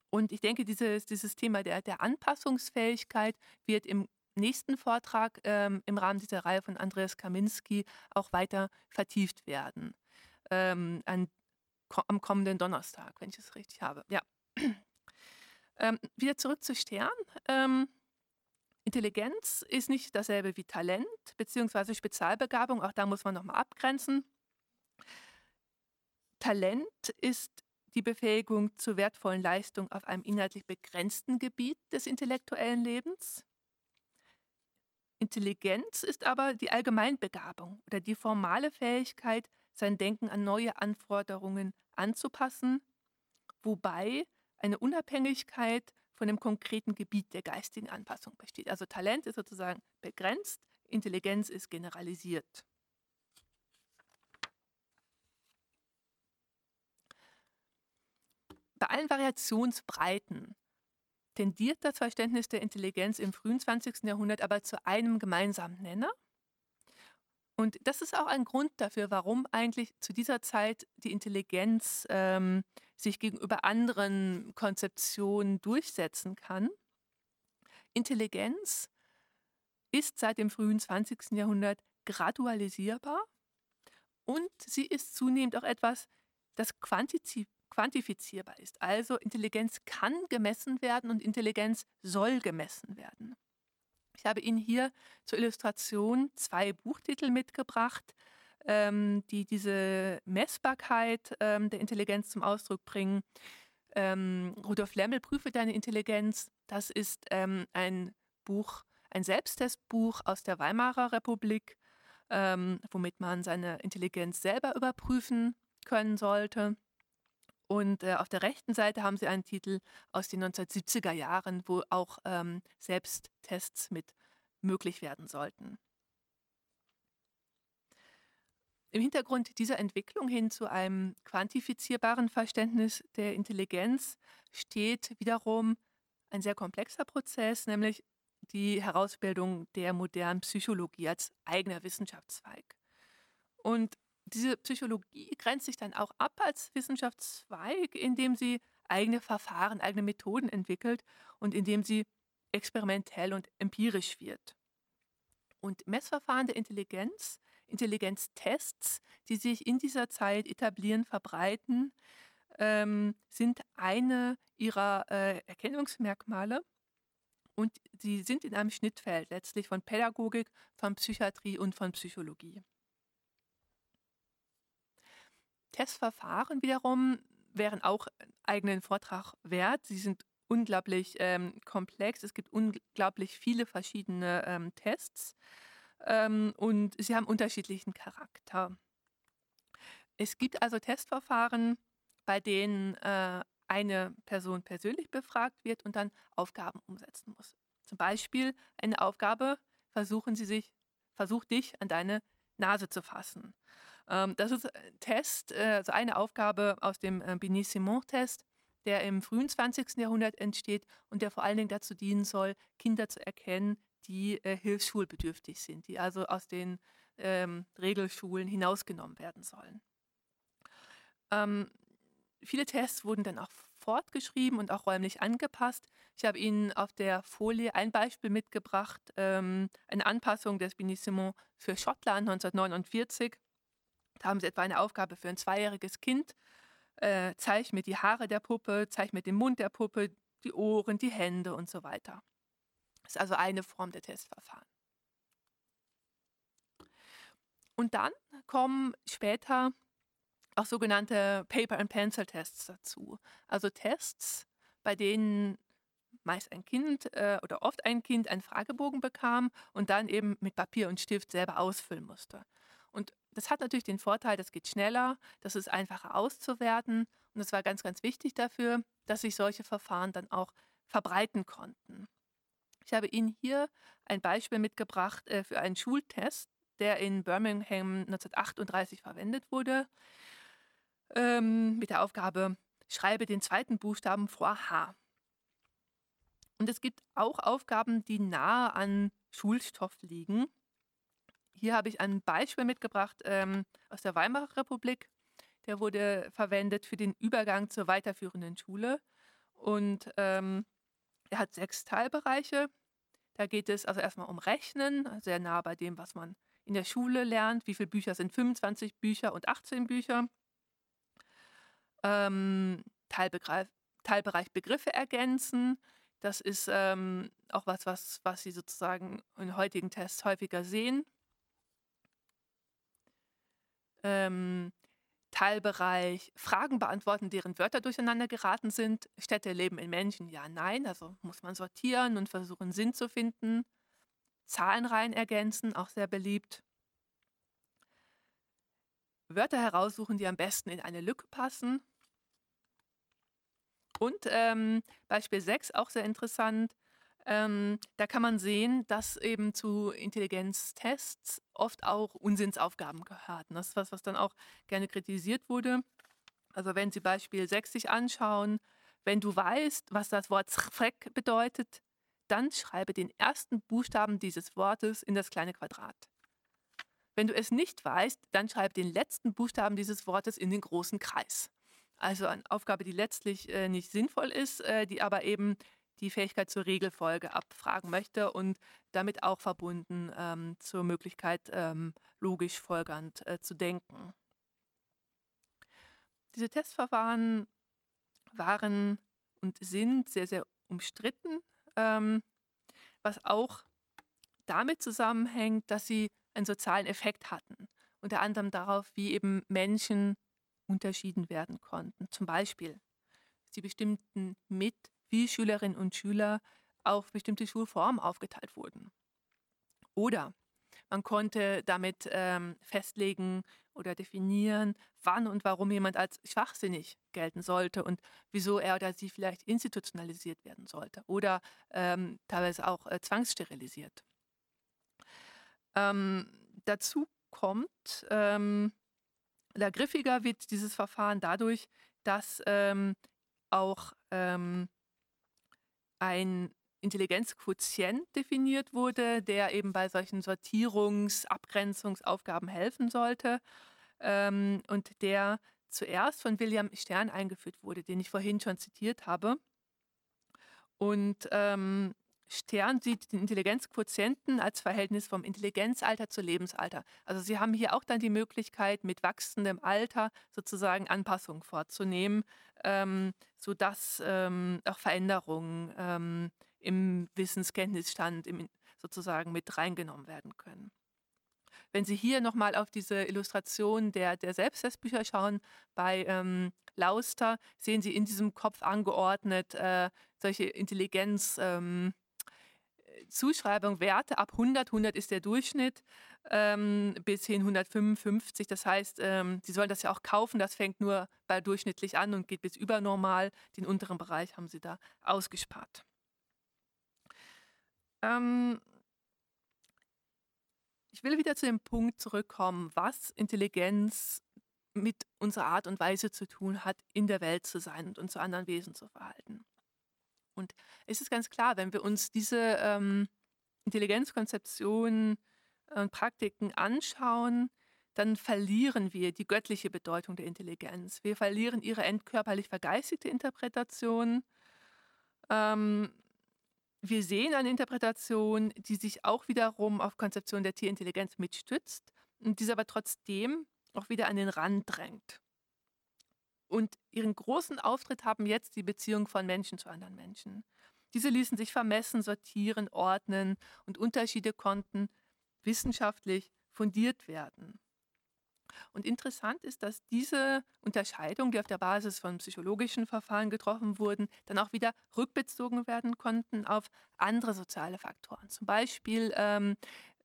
Und ich denke, dieses, dieses Thema der, der Anpassungsfähigkeit wird im nächsten Vortrag ähm, im Rahmen dieser Reihe von Andreas Kaminski auch weiter vertieft werden. Ähm, an, am kommenden Donnerstag, wenn ich es richtig habe. Ja. ähm, wieder zurück zu Stern. Ähm, Intelligenz ist nicht dasselbe wie Talent bzw. Spezialbegabung. Auch da muss man nochmal abgrenzen. Talent ist die Befähigung zur wertvollen Leistung auf einem inhaltlich begrenzten Gebiet des intellektuellen Lebens. Intelligenz ist aber die Allgemeinbegabung oder die formale Fähigkeit, sein Denken an neue Anforderungen anzupassen, wobei eine Unabhängigkeit von dem konkreten Gebiet der geistigen Anpassung besteht. Also Talent ist sozusagen begrenzt, Intelligenz ist generalisiert. Bei allen Variationsbreiten tendiert das Verständnis der Intelligenz im frühen 20. Jahrhundert aber zu einem gemeinsamen Nenner. Und das ist auch ein Grund dafür, warum eigentlich zu dieser Zeit die Intelligenz ähm, sich gegenüber anderen Konzeptionen durchsetzen kann. Intelligenz ist seit dem frühen 20. Jahrhundert gradualisierbar und sie ist zunehmend auch etwas, das quantiz quantifizierbar ist. Also Intelligenz kann gemessen werden und Intelligenz soll gemessen werden. Ich habe Ihnen hier zur Illustration zwei Buchtitel mitgebracht, ähm, die diese Messbarkeit ähm, der Intelligenz zum Ausdruck bringen. Ähm, Rudolf Lemmel, Prüfe deine Intelligenz. Das ist ein Buch, ein Selbsttestbuch aus der Weimarer Republik, womit man seine Intelligenz selber überprüfen können sollte. Und äh, auf der rechten Seite haben sie einen Titel aus den 1970er Jahren, wo auch ähm, Selbsttests mit möglich werden sollten. Im Hintergrund dieser Entwicklung hin zu einem quantifizierbaren Verständnis der Intelligenz steht wiederum ein sehr komplexer Prozess, nämlich die Herausbildung der modernen Psychologie als eigener Wissenschaftszweig. Und diese Psychologie grenzt sich dann auch ab als Wissenschaftszweig, indem sie eigene Verfahren, eigene Methoden entwickelt und indem sie experimentell und empirisch wird. Und Messverfahren der Intelligenz Intelligenztests, die sich in dieser Zeit etablieren, verbreiten, ähm, sind eine ihrer äh, Erkennungsmerkmale. Und sie sind in einem Schnittfeld letztlich von Pädagogik, von Psychiatrie und von Psychologie. Testverfahren wiederum wären auch eigenen Vortrag wert. Sie sind unglaublich ähm, komplex. Es gibt unglaublich viele verschiedene ähm, Tests ähm, und sie haben unterschiedlichen Charakter. Es gibt also Testverfahren, bei denen äh, eine Person persönlich befragt wird und dann Aufgaben umsetzen muss. Zum Beispiel eine Aufgabe, versuchen Sie sich, versuch dich an deine Nase zu fassen. Ähm, das ist ein Test, äh, also eine Aufgabe aus dem äh, Binet-Simon-Test, der im frühen 20. Jahrhundert entsteht und der vor allen Dingen dazu dienen soll, Kinder zu erkennen, die äh, hilfsschulbedürftig sind, die also aus den ähm, Regelschulen hinausgenommen werden sollen. Ähm, viele Tests wurden dann auch fortgeschrieben und auch räumlich angepasst. Ich habe Ihnen auf der Folie ein Beispiel mitgebracht, ähm, eine Anpassung des Binissimo für Schottland 1949. Da haben Sie etwa eine Aufgabe für ein zweijähriges Kind. Äh, zeig mir die Haare der Puppe, zeig mir den Mund der Puppe, die Ohren, die Hände und so weiter ist also eine Form der Testverfahren. Und dann kommen später auch sogenannte Paper-and-Pencil-Tests dazu. Also Tests, bei denen meist ein Kind äh, oder oft ein Kind einen Fragebogen bekam und dann eben mit Papier und Stift selber ausfüllen musste. Und das hat natürlich den Vorteil, das geht schneller, das ist einfacher auszuwerten und es war ganz, ganz wichtig dafür, dass sich solche Verfahren dann auch verbreiten konnten. Ich habe Ihnen hier ein Beispiel mitgebracht äh, für einen Schultest, der in Birmingham 1938 verwendet wurde, ähm, mit der Aufgabe, schreibe den zweiten Buchstaben vor H. Und es gibt auch Aufgaben, die nahe an Schulstoff liegen. Hier habe ich ein Beispiel mitgebracht ähm, aus der Weimarer Republik. Der wurde verwendet für den Übergang zur weiterführenden Schule. Und ähm, er hat sechs Teilbereiche. Da geht es also erstmal um Rechnen, sehr nah bei dem, was man in der Schule lernt. Wie viele Bücher sind 25 Bücher und 18 Bücher? Ähm, Teilbereich, Teilbereich Begriffe ergänzen. Das ist ähm, auch was, was, was Sie sozusagen in heutigen Tests häufiger sehen. Ähm, Teilbereich Fragen beantworten, deren Wörter durcheinander geraten sind. Städte leben in Menschen, ja, nein. Also muss man sortieren und versuchen, Sinn zu finden. Zahlenreihen ergänzen, auch sehr beliebt. Wörter heraussuchen, die am besten in eine Lücke passen. Und ähm, Beispiel 6, auch sehr interessant, ähm, da kann man sehen, dass eben zu Intelligenztests oft auch Unsinnsaufgaben gehörten. Das ist was, was dann auch gerne kritisiert wurde. Also wenn Sie Beispiel 6 sich anschauen, wenn du weißt, was das Wort Freck bedeutet, dann schreibe den ersten Buchstaben dieses Wortes in das kleine Quadrat. Wenn du es nicht weißt, dann schreibe den letzten Buchstaben dieses Wortes in den großen Kreis. Also eine Aufgabe, die letztlich äh, nicht sinnvoll ist, äh, die aber eben die Fähigkeit zur Regelfolge abfragen möchte und damit auch verbunden ähm, zur Möglichkeit, ähm, logisch folgernd äh, zu denken. Diese Testverfahren waren und sind sehr, sehr umstritten, ähm, was auch damit zusammenhängt, dass sie einen sozialen Effekt hatten. Unter anderem darauf, wie eben Menschen unterschieden werden konnten. Zum Beispiel, sie bestimmten mit, wie Schülerinnen und Schüler auf bestimmte Schulformen aufgeteilt wurden. Oder man konnte damit ähm, festlegen oder definieren, wann und warum jemand als schwachsinnig gelten sollte und wieso er oder sie vielleicht institutionalisiert werden sollte oder ähm, teilweise auch äh, zwangssterilisiert. Ähm, dazu kommt, ähm, griffiger wird dieses Verfahren dadurch, dass ähm, auch ähm, ein Intelligenzquotient definiert wurde, der eben bei solchen Sortierungs-, Abgrenzungsaufgaben helfen sollte ähm, und der zuerst von William Stern eingeführt wurde, den ich vorhin schon zitiert habe. Und ähm, Stern sieht den Intelligenzquotienten als Verhältnis vom Intelligenzalter zu Lebensalter. Also Sie haben hier auch dann die Möglichkeit, mit wachsendem Alter sozusagen Anpassungen vorzunehmen, ähm, sodass ähm, auch Veränderungen ähm, im Wissenskenntnisstand im, sozusagen mit reingenommen werden können. Wenn Sie hier nochmal auf diese Illustration der, der Selbsttestbücher schauen, bei ähm, Lauster sehen Sie in diesem Kopf angeordnet äh, solche Intelligenz. Ähm, Zuschreibung Werte ab 100, 100 ist der Durchschnitt, ähm, bis hin 155. Das heißt, ähm, Sie sollen das ja auch kaufen. Das fängt nur bei durchschnittlich an und geht bis übernormal. Den unteren Bereich haben Sie da ausgespart. Ähm, ich will wieder zu dem Punkt zurückkommen, was Intelligenz mit unserer Art und Weise zu tun hat, in der Welt zu sein und uns zu anderen Wesen zu verhalten. Und es ist ganz klar, wenn wir uns diese ähm, Intelligenzkonzeptionen und Praktiken anschauen, dann verlieren wir die göttliche Bedeutung der Intelligenz. Wir verlieren ihre entkörperlich vergeistigte Interpretation. Ähm, wir sehen eine Interpretation, die sich auch wiederum auf Konzeption der Tierintelligenz mitstützt und diese aber trotzdem auch wieder an den Rand drängt. Und ihren großen Auftritt haben jetzt die Beziehungen von Menschen zu anderen Menschen. Diese ließen sich vermessen, sortieren, ordnen und Unterschiede konnten wissenschaftlich fundiert werden. Und interessant ist, dass diese Unterscheidungen, die auf der Basis von psychologischen Verfahren getroffen wurden, dann auch wieder rückbezogen werden konnten auf andere soziale Faktoren. Zum Beispiel ähm,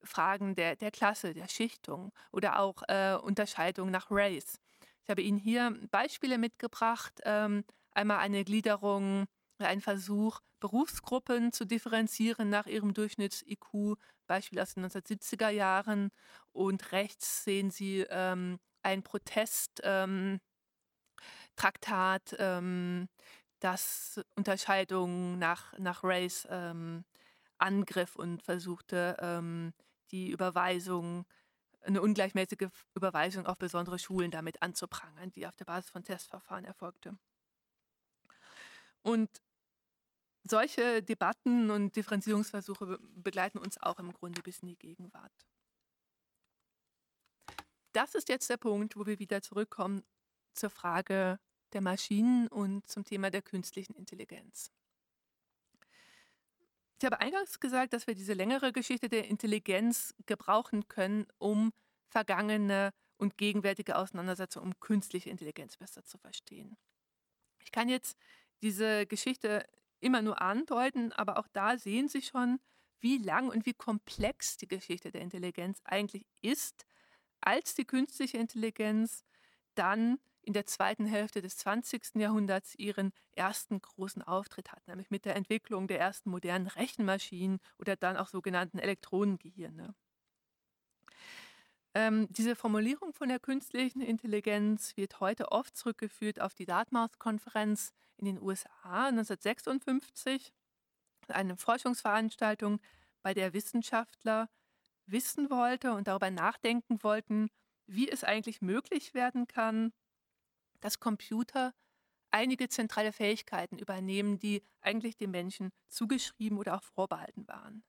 Fragen der, der Klasse, der Schichtung oder auch äh, Unterscheidungen nach Race. Ich habe Ihnen hier Beispiele mitgebracht. Ähm, einmal eine Gliederung, ein Versuch, Berufsgruppen zu differenzieren nach ihrem Durchschnitts-IQ, Beispiel aus den 1970er Jahren. Und rechts sehen Sie ähm, ein Protesttraktat, ähm, ähm, das Unterscheidungen nach, nach Race ähm, angriff und versuchte, die Überweisung, eine ungleichmäßige Überweisung auf besondere Schulen damit anzuprangern, die auf der Basis von Testverfahren erfolgte. Und solche Debatten und Differenzierungsversuche begleiten uns auch im Grunde bis in die Gegenwart. Das ist jetzt der Punkt, wo wir wieder zurückkommen zur Frage der Maschinen und zum Thema der künstlichen Intelligenz. Ich habe eingangs gesagt, dass wir diese längere Geschichte der Intelligenz gebrauchen können, um vergangene und gegenwärtige Auseinandersetzungen um künstliche Intelligenz besser zu verstehen. Ich kann jetzt diese Geschichte immer nur andeuten, aber auch da sehen Sie schon, wie lang und wie komplex die Geschichte der Intelligenz eigentlich ist, als die künstliche Intelligenz dann in der zweiten Hälfte des 20. Jahrhunderts ihren ersten großen Auftritt hat, nämlich mit der Entwicklung der ersten modernen Rechenmaschinen oder dann auch sogenannten Elektronengehirne. Ähm, diese Formulierung von der künstlichen Intelligenz wird heute oft zurückgeführt auf die Dartmouth-Konferenz in den USA 1956, eine Forschungsveranstaltung, bei der Wissenschaftler wissen wollte und darüber nachdenken wollten, wie es eigentlich möglich werden kann, dass Computer einige zentrale Fähigkeiten übernehmen, die eigentlich dem Menschen zugeschrieben oder auch vorbehalten waren.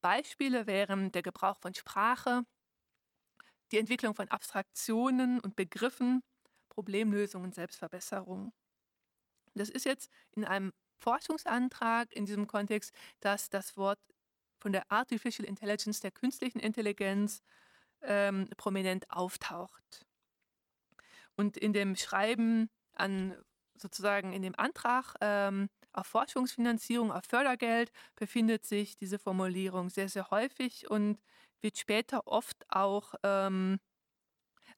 Beispiele wären der Gebrauch von Sprache, die Entwicklung von Abstraktionen und Begriffen, Problemlösung und Selbstverbesserung. Das ist jetzt in einem Forschungsantrag in diesem Kontext, dass das Wort von der Artificial Intelligence, der künstlichen Intelligenz, ähm, prominent auftaucht. Und in dem Schreiben an sozusagen in dem Antrag ähm, auf Forschungsfinanzierung, auf Fördergeld befindet sich diese Formulierung sehr, sehr häufig und wird später oft auch ähm,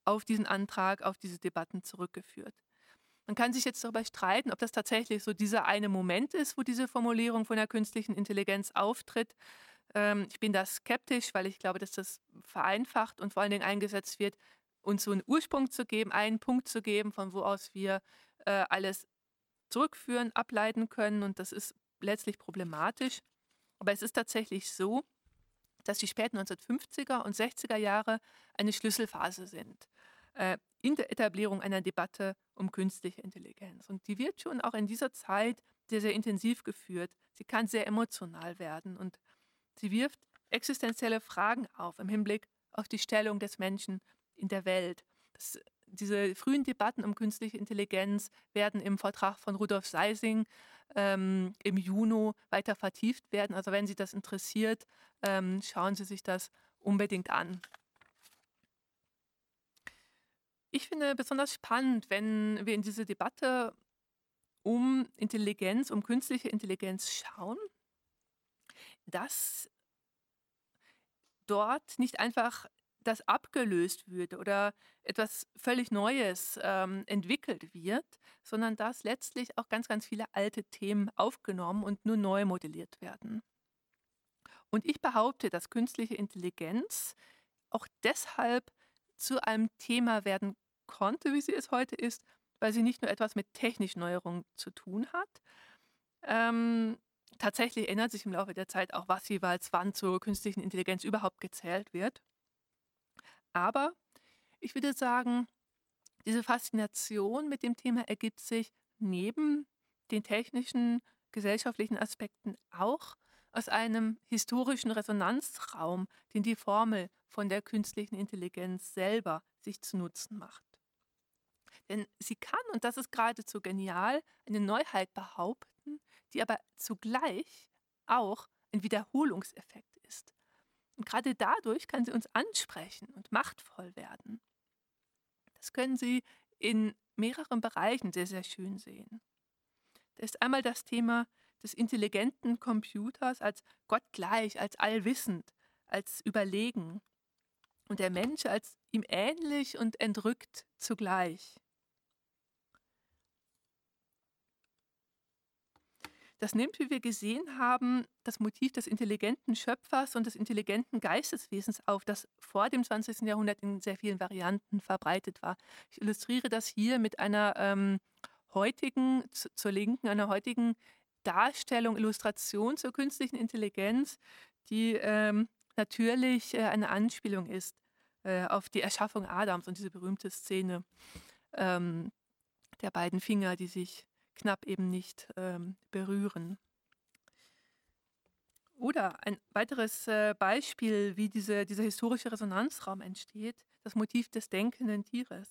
auf diesen Antrag, auf diese Debatten zurückgeführt. Man kann sich jetzt darüber streiten, ob das tatsächlich so dieser eine Moment ist, wo diese Formulierung von der künstlichen Intelligenz auftritt. Ähm, ich bin da skeptisch, weil ich glaube, dass das vereinfacht und vor allen Dingen eingesetzt wird, uns so einen Ursprung zu geben, einen Punkt zu geben, von wo aus wir äh, alles zurückführen, ableiten können. Und das ist letztlich problematisch. Aber es ist tatsächlich so, dass die späten 1950er und 60er Jahre eine Schlüsselphase sind äh, in der Etablierung einer Debatte um künstliche Intelligenz. Und die wird schon auch in dieser Zeit sehr, sehr intensiv geführt. Sie kann sehr emotional werden und sie wirft existenzielle Fragen auf im Hinblick auf die Stellung des Menschen in der Welt. Das, diese frühen Debatten um künstliche Intelligenz werden im Vortrag von Rudolf Seising ähm, im Juni weiter vertieft werden. Also wenn Sie das interessiert, ähm, schauen Sie sich das unbedingt an. Ich finde besonders spannend, wenn wir in diese Debatte um Intelligenz, um künstliche Intelligenz schauen, dass dort nicht einfach das abgelöst wird oder etwas völlig Neues ähm, entwickelt wird, sondern dass letztlich auch ganz, ganz viele alte Themen aufgenommen und nur neu modelliert werden. Und ich behaupte, dass künstliche Intelligenz auch deshalb zu einem Thema werden konnte, wie sie es heute ist, weil sie nicht nur etwas mit technischen Neuerungen zu tun hat. Ähm, tatsächlich ändert sich im Laufe der Zeit auch, was jeweils wann zur künstlichen Intelligenz überhaupt gezählt wird. Aber ich würde sagen, diese Faszination mit dem Thema ergibt sich neben den technischen, gesellschaftlichen Aspekten auch aus einem historischen Resonanzraum, den die Formel von der künstlichen Intelligenz selber sich zu Nutzen macht. Denn sie kann, und das ist geradezu genial, eine Neuheit behaupten, die aber zugleich auch ein Wiederholungseffekt. Und gerade dadurch kann sie uns ansprechen und machtvoll werden. Das können Sie in mehreren Bereichen sehr, sehr schön sehen. Da ist einmal das Thema des intelligenten Computers als gottgleich, als allwissend, als überlegen und der Mensch als ihm ähnlich und entrückt zugleich. Das nimmt, wie wir gesehen haben, das Motiv des intelligenten Schöpfers und des intelligenten Geisteswesens auf, das vor dem 20. Jahrhundert in sehr vielen Varianten verbreitet war. Ich illustriere das hier mit einer ähm, heutigen, zur Linken, einer heutigen Darstellung, Illustration zur künstlichen Intelligenz, die ähm, natürlich äh, eine Anspielung ist äh, auf die Erschaffung Adams und diese berühmte Szene ähm, der beiden Finger, die sich knapp eben nicht ähm, berühren. Oder ein weiteres äh, Beispiel, wie diese, dieser historische Resonanzraum entsteht, das Motiv des denkenden Tieres.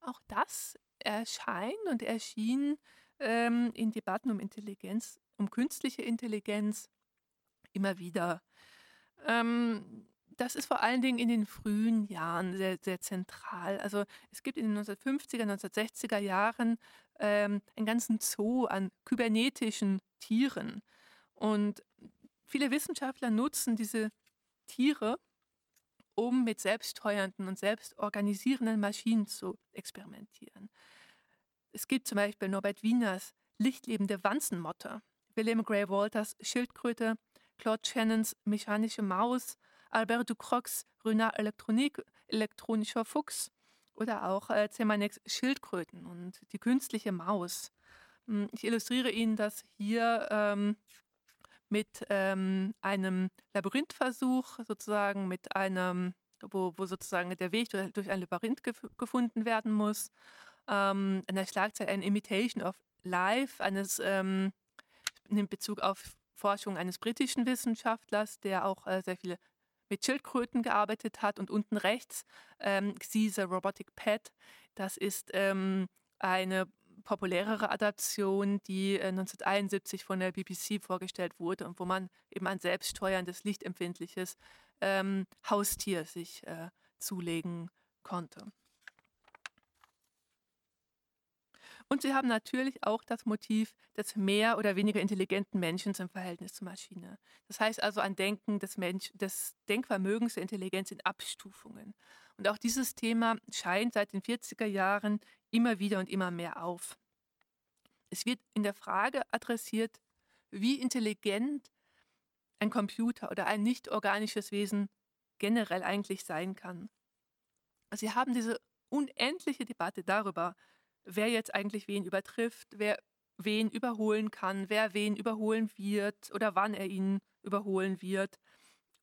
Auch das erscheint und erschien ähm, in Debatten um Intelligenz, um künstliche Intelligenz immer wieder. Ähm, das ist vor allen Dingen in den frühen Jahren sehr, sehr zentral. Also es gibt in den 1950er, 1960er Jahren ähm, einen ganzen Zoo an kybernetischen Tieren. Und viele Wissenschaftler nutzen diese Tiere, um mit selbststeuernden und selbstorganisierenden Maschinen zu experimentieren. Es gibt zum Beispiel Norbert Wieners lichtlebende Wanzenmotte, William Gray Walters Schildkröte, Claude Shannons mechanische Maus, Albert Ducrox Renard Elektronik, elektronischer Fuchs oder auch äh, Zemanex Schildkröten und die künstliche Maus. Hm, ich illustriere Ihnen das hier ähm, mit ähm, einem Labyrinthversuch, sozusagen mit einem, wo, wo sozusagen der Weg durch, ein Labyrinth gef gefunden werden muss. Ähm, an der Schlagzeile ein Imitation of Life eines ähm, nimmt Bezug auf Forschung eines britischen Wissenschaftlers, der auch äh, sehr viele mit Schildkröten gearbeitet hat. Und unten rechts ähm, Caesar Robotic Pet. Das ist ähm, eine populärere Adaption, die äh, 1971 von der BBC vorgestellt wurde und wo man eben ein selbststeuerndes, lichtempfindliches ähm, Haustier sich äh, zulegen konnte. Und sie haben natürlich auch das Motiv des mehr oder weniger intelligenten Menschen im Verhältnis zur Maschine. Das heißt also ein Denken des, Mensch, des Denkvermögens der Intelligenz in Abstufungen. Und auch dieses Thema scheint seit den 40er Jahren immer wieder und immer mehr auf. Es wird in der Frage adressiert, wie intelligent ein Computer oder ein nicht organisches Wesen generell eigentlich sein kann. Sie haben diese unendliche Debatte darüber, wer jetzt eigentlich wen übertrifft, wer wen überholen kann, wer wen überholen wird oder wann er ihn überholen wird,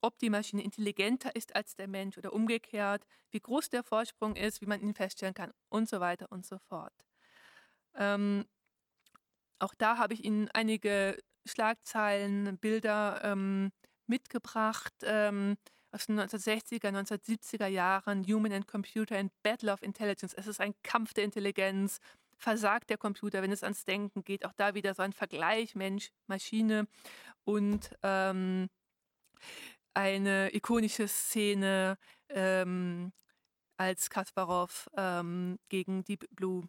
ob die Maschine intelligenter ist als der Mensch oder umgekehrt, wie groß der Vorsprung ist, wie man ihn feststellen kann und so weiter und so fort. Ähm, auch da habe ich Ihnen einige Schlagzeilen, Bilder ähm, mitgebracht. Ähm, aus den 1960er, 1970er Jahren, Human and Computer and Battle of Intelligence. Es ist ein Kampf der Intelligenz. Versagt der Computer, wenn es ans Denken geht. Auch da wieder so ein Vergleich Mensch, Maschine und ähm, eine ikonische Szene, ähm, als Kasparov ähm, gegen Deep Blue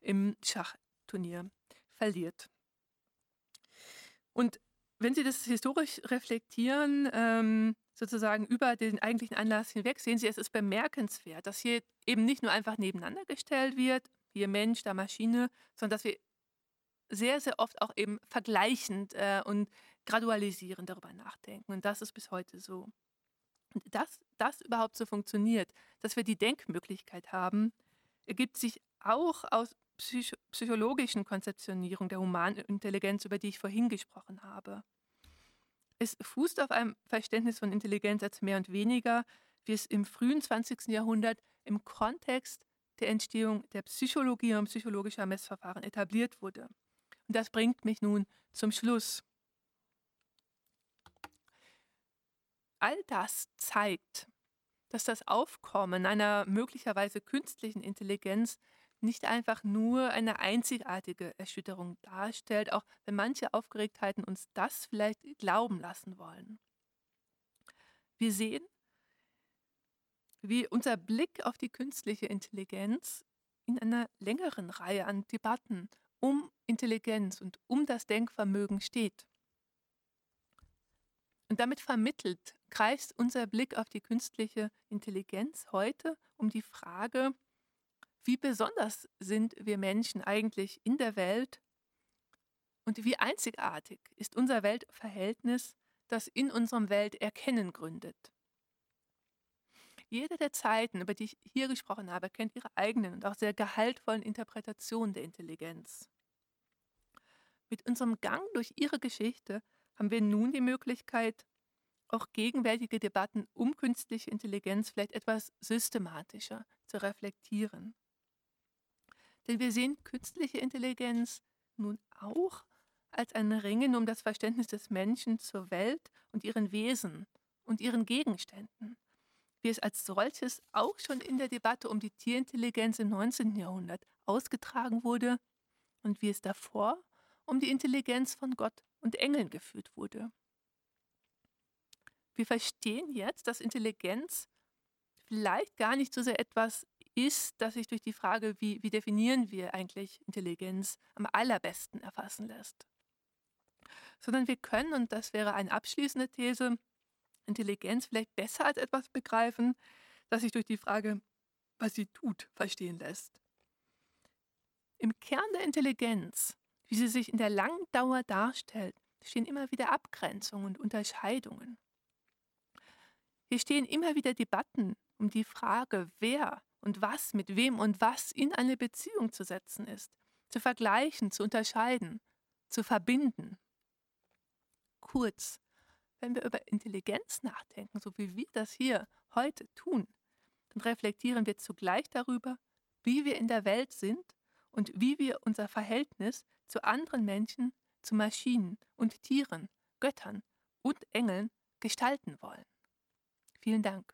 im Schachturnier verliert. Und wenn Sie das historisch reflektieren, ähm, sozusagen über den eigentlichen Anlass hinweg, sehen Sie, es ist bemerkenswert, dass hier eben nicht nur einfach nebeneinander gestellt wird, hier Mensch, da Maschine, sondern dass wir sehr, sehr oft auch eben vergleichend äh, und gradualisierend darüber nachdenken. Und das ist bis heute so. Und dass das überhaupt so funktioniert, dass wir die Denkmöglichkeit haben, ergibt sich auch aus psych psychologischen Konzeptionierung der humanen Intelligenz, über die ich vorhin gesprochen habe. Es fußt auf einem Verständnis von Intelligenz als mehr und weniger, wie es im frühen 20. Jahrhundert im Kontext der Entstehung der Psychologie und psychologischer Messverfahren etabliert wurde. Und das bringt mich nun zum Schluss. All das zeigt, dass das Aufkommen einer möglicherweise künstlichen Intelligenz nicht einfach nur eine einzigartige Erschütterung darstellt, auch wenn manche Aufgeregtheiten uns das vielleicht glauben lassen wollen. Wir sehen, wie unser Blick auf die künstliche Intelligenz in einer längeren Reihe an Debatten um Intelligenz und um das Denkvermögen steht. Und damit vermittelt kreist unser Blick auf die künstliche Intelligenz heute um die Frage, wie besonders sind wir Menschen eigentlich in der Welt und wie einzigartig ist unser Weltverhältnis, das in unserem Welterkennen gründet. Jede der Zeiten, über die ich hier gesprochen habe, kennt ihre eigenen und auch sehr gehaltvollen Interpretationen der Intelligenz. Mit unserem Gang durch ihre Geschichte haben wir nun die Möglichkeit, auch gegenwärtige Debatten um künstliche Intelligenz vielleicht etwas systematischer zu reflektieren. Denn wir sehen künstliche Intelligenz nun auch als ein Ringen um das Verständnis des Menschen zur Welt und ihren Wesen und ihren Gegenständen, wie es als solches auch schon in der Debatte um die Tierintelligenz im 19. Jahrhundert ausgetragen wurde und wie es davor um die Intelligenz von Gott und Engeln geführt wurde. Wir verstehen jetzt, dass Intelligenz vielleicht gar nicht so sehr etwas ist, das sich durch die Frage, wie, wie definieren wir eigentlich Intelligenz, am allerbesten erfassen lässt. Sondern wir können, und das wäre eine abschließende These, Intelligenz vielleicht besser als etwas begreifen, das sich durch die Frage, was sie tut, verstehen lässt. Im Kern der Intelligenz, wie sie sich in der langen Dauer darstellt, stehen immer wieder Abgrenzungen und Unterscheidungen. Hier stehen immer wieder Debatten um die Frage, wer und was mit wem und was in eine Beziehung zu setzen ist, zu vergleichen, zu unterscheiden, zu verbinden. Kurz, wenn wir über Intelligenz nachdenken, so wie wir das hier heute tun, dann reflektieren wir zugleich darüber, wie wir in der Welt sind und wie wir unser Verhältnis zu anderen Menschen, zu Maschinen und Tieren, Göttern und Engeln gestalten wollen. Vielen Dank.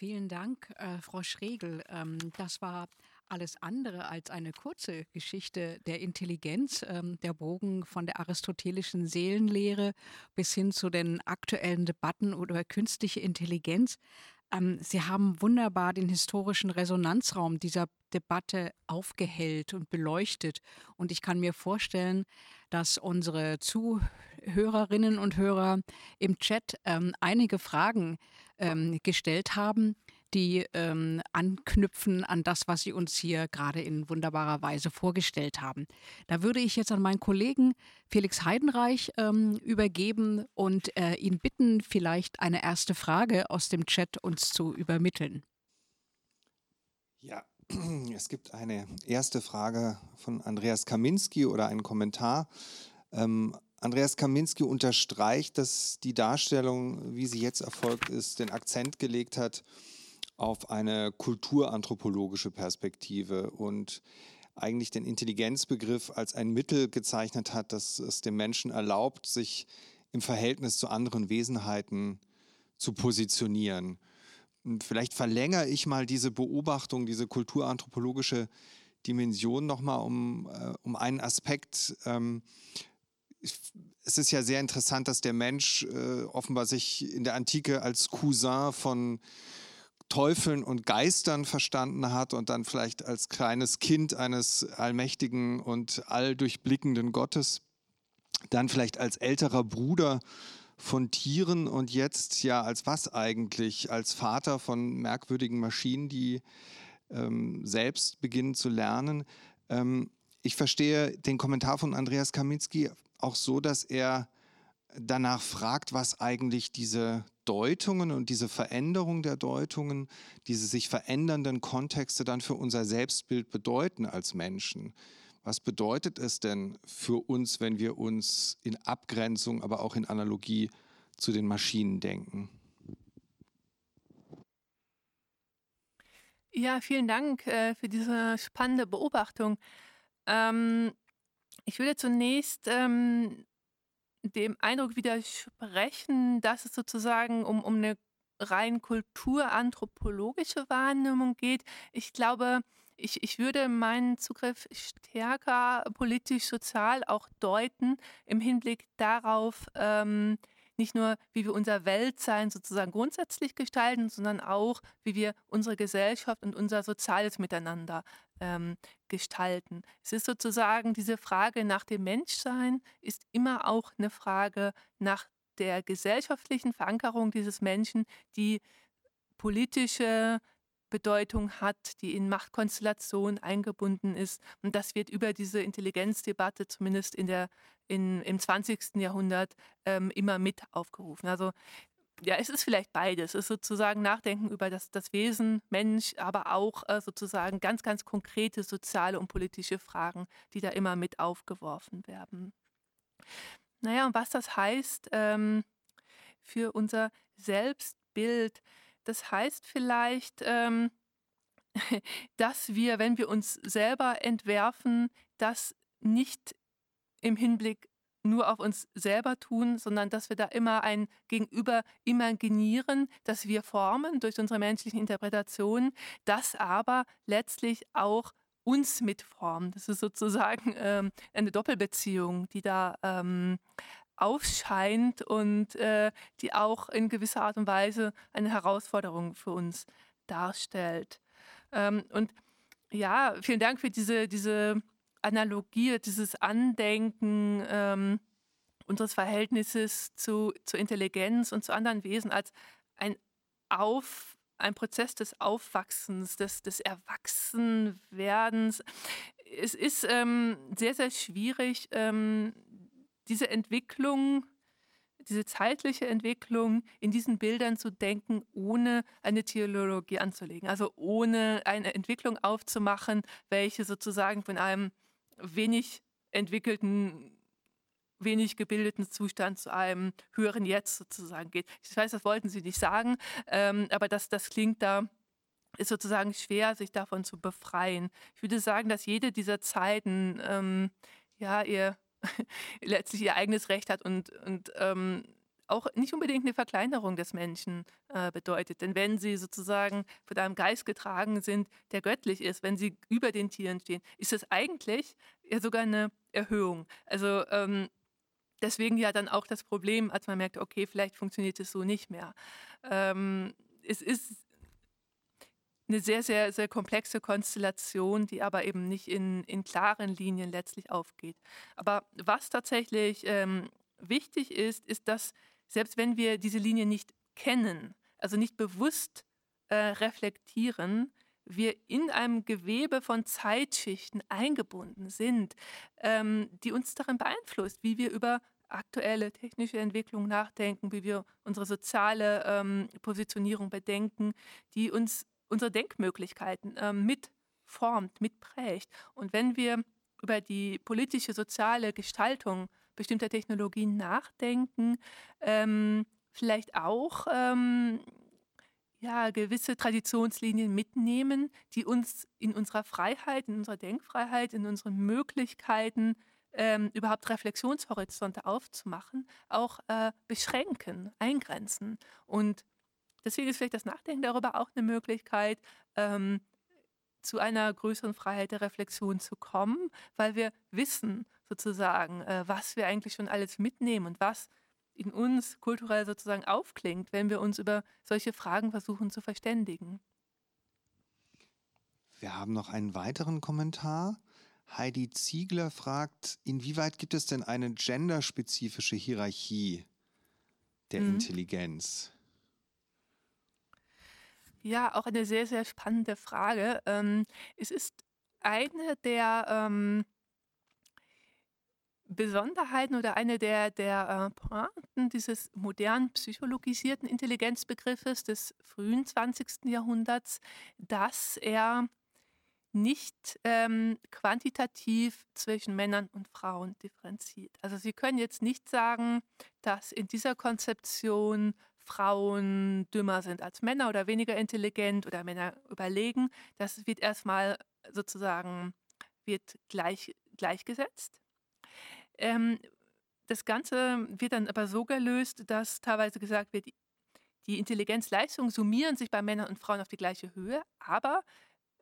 Vielen Dank, äh, Frau Schregel. Ähm, das war alles andere als eine kurze Geschichte der Intelligenz, ähm, der Bogen von der aristotelischen Seelenlehre bis hin zu den aktuellen Debatten über künstliche Intelligenz. Ähm, Sie haben wunderbar den historischen Resonanzraum dieser Debatte aufgehellt und beleuchtet. Und ich kann mir vorstellen, dass unsere Zuhörerinnen und Hörer im Chat ähm, einige Fragen ähm, gestellt haben, die ähm, anknüpfen an das, was Sie uns hier gerade in wunderbarer Weise vorgestellt haben. Da würde ich jetzt an meinen Kollegen Felix Heidenreich ähm, übergeben und äh, ihn bitten, vielleicht eine erste Frage aus dem Chat uns zu übermitteln. Ja, es gibt eine erste Frage von Andreas Kaminski oder einen Kommentar. Ähm, Andreas Kaminski unterstreicht, dass die Darstellung, wie sie jetzt erfolgt ist, den Akzent gelegt hat auf eine kulturanthropologische Perspektive und eigentlich den Intelligenzbegriff als ein Mittel gezeichnet hat, das es dem Menschen erlaubt, sich im Verhältnis zu anderen Wesenheiten zu positionieren. Vielleicht verlängere ich mal diese Beobachtung, diese kulturanthropologische Dimension nochmal um, äh, um einen Aspekt. Ähm, es ist ja sehr interessant, dass der Mensch äh, offenbar sich in der Antike als Cousin von Teufeln und Geistern verstanden hat und dann vielleicht als kleines Kind eines allmächtigen und alldurchblickenden Gottes, dann vielleicht als älterer Bruder von Tieren und jetzt ja als was eigentlich? Als Vater von merkwürdigen Maschinen, die ähm, selbst beginnen zu lernen. Ähm, ich verstehe den Kommentar von Andreas Kaminski auch so, dass er danach fragt, was eigentlich diese Deutungen und diese Veränderung der Deutungen, diese sich verändernden Kontexte dann für unser Selbstbild bedeuten als Menschen. Was bedeutet es denn für uns, wenn wir uns in Abgrenzung, aber auch in Analogie zu den Maschinen denken? Ja, vielen Dank äh, für diese spannende Beobachtung. Ähm, ich würde zunächst ähm, dem Eindruck widersprechen, dass es sozusagen um, um eine rein kulturanthropologische Wahrnehmung geht. Ich glaube, ich, ich würde meinen Zugriff stärker politisch, sozial auch deuten im Hinblick darauf, ähm, nicht nur, wie wir unser Weltsein sozusagen grundsätzlich gestalten, sondern auch, wie wir unsere Gesellschaft und unser soziales Miteinander ähm, gestalten. Es ist sozusagen diese Frage nach dem Menschsein ist immer auch eine Frage nach der gesellschaftlichen Verankerung dieses Menschen, die politische Bedeutung hat, die in Machtkonstellationen eingebunden ist. Und das wird über diese Intelligenzdebatte, zumindest in der, in, im 20. Jahrhundert, ähm, immer mit aufgerufen. Also ja, es ist vielleicht beides. Es ist sozusagen Nachdenken über das, das Wesen, Mensch, aber auch äh, sozusagen ganz, ganz konkrete soziale und politische Fragen, die da immer mit aufgeworfen werden. Naja, und was das heißt ähm, für unser Selbstbild, das heißt vielleicht, ähm, dass wir, wenn wir uns selber entwerfen, das nicht im Hinblick nur auf uns selber tun, sondern dass wir da immer ein Gegenüber imaginieren, das wir formen durch unsere menschlichen Interpretationen, das aber letztlich auch uns mitformt. Das ist sozusagen ähm, eine Doppelbeziehung, die da ähm, aufscheint und äh, die auch in gewisser Art und Weise eine Herausforderung für uns darstellt. Ähm, und ja, vielen Dank für diese, diese Analogie, dieses Andenken ähm, unseres Verhältnisses zu, zu Intelligenz und zu anderen Wesen als ein Auf, ein Prozess des Aufwachsens, des, des Erwachsenwerdens. Es ist ähm, sehr, sehr schwierig, ähm, diese Entwicklung, diese zeitliche Entwicklung in diesen Bildern zu denken, ohne eine Theologie anzulegen. Also ohne eine Entwicklung aufzumachen, welche sozusagen von einem wenig entwickelten, wenig gebildeten Zustand zu einem höheren Jetzt sozusagen geht. Ich weiß, das wollten Sie nicht sagen, ähm, aber das, das klingt da ist sozusagen schwer, sich davon zu befreien. Ich würde sagen, dass jede dieser Zeiten ähm, ja ihr letztlich ihr eigenes Recht hat und, und ähm, auch nicht unbedingt eine Verkleinerung des Menschen äh, bedeutet. Denn wenn sie sozusagen von einem Geist getragen sind, der göttlich ist, wenn sie über den Tieren stehen, ist es eigentlich ja sogar eine Erhöhung. Also ähm, deswegen ja dann auch das Problem, als man merkt, okay, vielleicht funktioniert es so nicht mehr. Ähm, es ist eine sehr, sehr, sehr komplexe Konstellation, die aber eben nicht in, in klaren Linien letztlich aufgeht. Aber was tatsächlich ähm, wichtig ist, ist, dass selbst wenn wir diese Linie nicht kennen, also nicht bewusst äh, reflektieren, wir in einem Gewebe von Zeitschichten eingebunden sind, ähm, die uns darin beeinflusst, wie wir über aktuelle technische Entwicklung nachdenken, wie wir unsere soziale ähm, Positionierung bedenken, die uns unsere Denkmöglichkeiten ähm, mitformt, mitprägt. Und wenn wir über die politische, soziale Gestaltung bestimmter Technologien nachdenken, ähm, vielleicht auch ähm, ja, gewisse Traditionslinien mitnehmen, die uns in unserer Freiheit, in unserer Denkfreiheit, in unseren Möglichkeiten, ähm, überhaupt Reflexionshorizonte aufzumachen, auch äh, beschränken, eingrenzen. Und deswegen ist vielleicht das Nachdenken darüber auch eine Möglichkeit, ähm, zu einer größeren Freiheit der Reflexion zu kommen, weil wir wissen sozusagen, äh, was wir eigentlich schon alles mitnehmen und was in uns kulturell sozusagen aufklingt, wenn wir uns über solche Fragen versuchen zu verständigen. Wir haben noch einen weiteren Kommentar. Heidi Ziegler fragt, inwieweit gibt es denn eine genderspezifische Hierarchie der mhm. Intelligenz? Ja, auch eine sehr, sehr spannende Frage. Ähm, es ist eine der ähm, Besonderheiten oder eine der, der äh, Pointen dieses modern psychologisierten Intelligenzbegriffes des frühen 20. Jahrhunderts, dass er nicht ähm, quantitativ zwischen Männern und Frauen differenziert. Also Sie können jetzt nicht sagen, dass in dieser Konzeption Frauen dümmer sind als Männer oder weniger intelligent oder Männer überlegen. Das wird erstmal sozusagen wird gleich, gleichgesetzt. Ähm, das Ganze wird dann aber so gelöst, dass teilweise gesagt wird, die Intelligenzleistungen summieren sich bei Männern und Frauen auf die gleiche Höhe, aber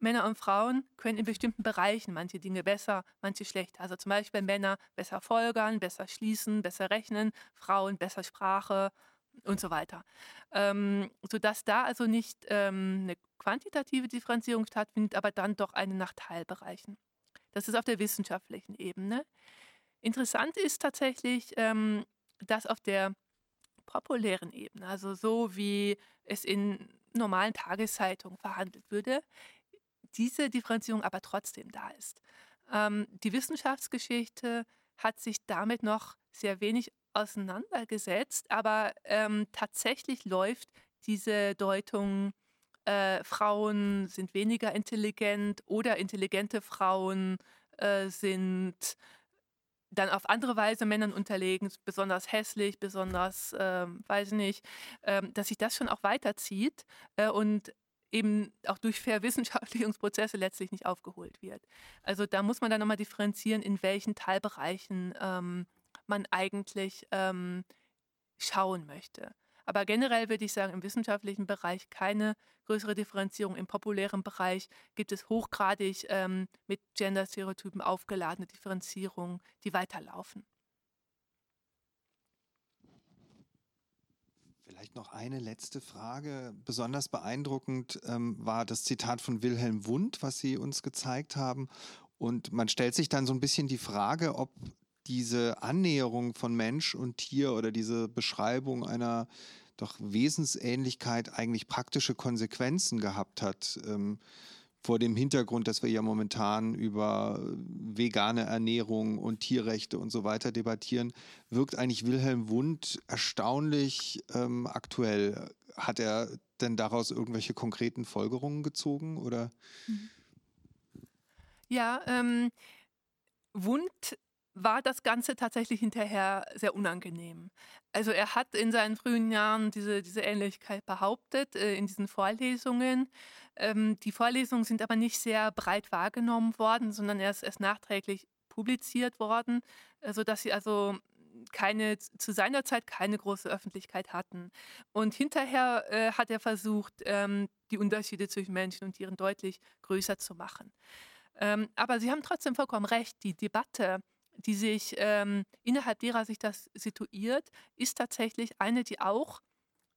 Männer und Frauen können in bestimmten Bereichen manche Dinge besser, manche schlechter. Also zum Beispiel Männer besser folgern, besser schließen, besser rechnen, Frauen besser Sprache und so weiter. Ähm, sodass da also nicht ähm, eine quantitative Differenzierung stattfindet, aber dann doch eine nach Teilbereichen. Das ist auf der wissenschaftlichen Ebene. Interessant ist tatsächlich, ähm, dass auf der populären Ebene, also so wie es in normalen Tageszeitungen verhandelt würde, diese Differenzierung aber trotzdem da ist. Ähm, die Wissenschaftsgeschichte hat sich damit noch sehr wenig auseinandergesetzt, aber ähm, tatsächlich läuft diese Deutung, äh, Frauen sind weniger intelligent oder intelligente Frauen äh, sind dann auf andere Weise Männern unterlegen, besonders hässlich, besonders, ähm, weiß ich nicht, ähm, dass sich das schon auch weiterzieht äh, und eben auch durch Verwissenschaftlichungsprozesse letztlich nicht aufgeholt wird. Also da muss man dann nochmal differenzieren, in welchen Teilbereichen ähm, man eigentlich ähm, schauen möchte. Aber generell würde ich sagen, im wissenschaftlichen Bereich keine größere Differenzierung. Im populären Bereich gibt es hochgradig ähm, mit Gender-Stereotypen aufgeladene Differenzierungen, die weiterlaufen. Vielleicht noch eine letzte Frage. Besonders beeindruckend ähm, war das Zitat von Wilhelm Wundt, was Sie uns gezeigt haben. Und man stellt sich dann so ein bisschen die Frage, ob diese Annäherung von Mensch und Tier oder diese Beschreibung einer doch Wesensähnlichkeit eigentlich praktische Konsequenzen gehabt hat. Ähm, vor dem Hintergrund, dass wir ja momentan über vegane Ernährung und Tierrechte und so weiter debattieren, wirkt eigentlich Wilhelm Wundt erstaunlich ähm, aktuell. Hat er denn daraus irgendwelche konkreten Folgerungen gezogen oder? Ja, ähm, Wundt war das Ganze tatsächlich hinterher sehr unangenehm. Also er hat in seinen frühen Jahren diese, diese Ähnlichkeit behauptet äh, in diesen Vorlesungen. Ähm, die Vorlesungen sind aber nicht sehr breit wahrgenommen worden, sondern erst, erst nachträglich publiziert worden, äh, sodass sie also keine, zu seiner Zeit keine große Öffentlichkeit hatten. Und hinterher äh, hat er versucht, ähm, die Unterschiede zwischen Menschen und Tieren deutlich größer zu machen. Ähm, aber Sie haben trotzdem vollkommen recht, die Debatte die sich ähm, innerhalb derer sich das situiert, ist tatsächlich eine, die auch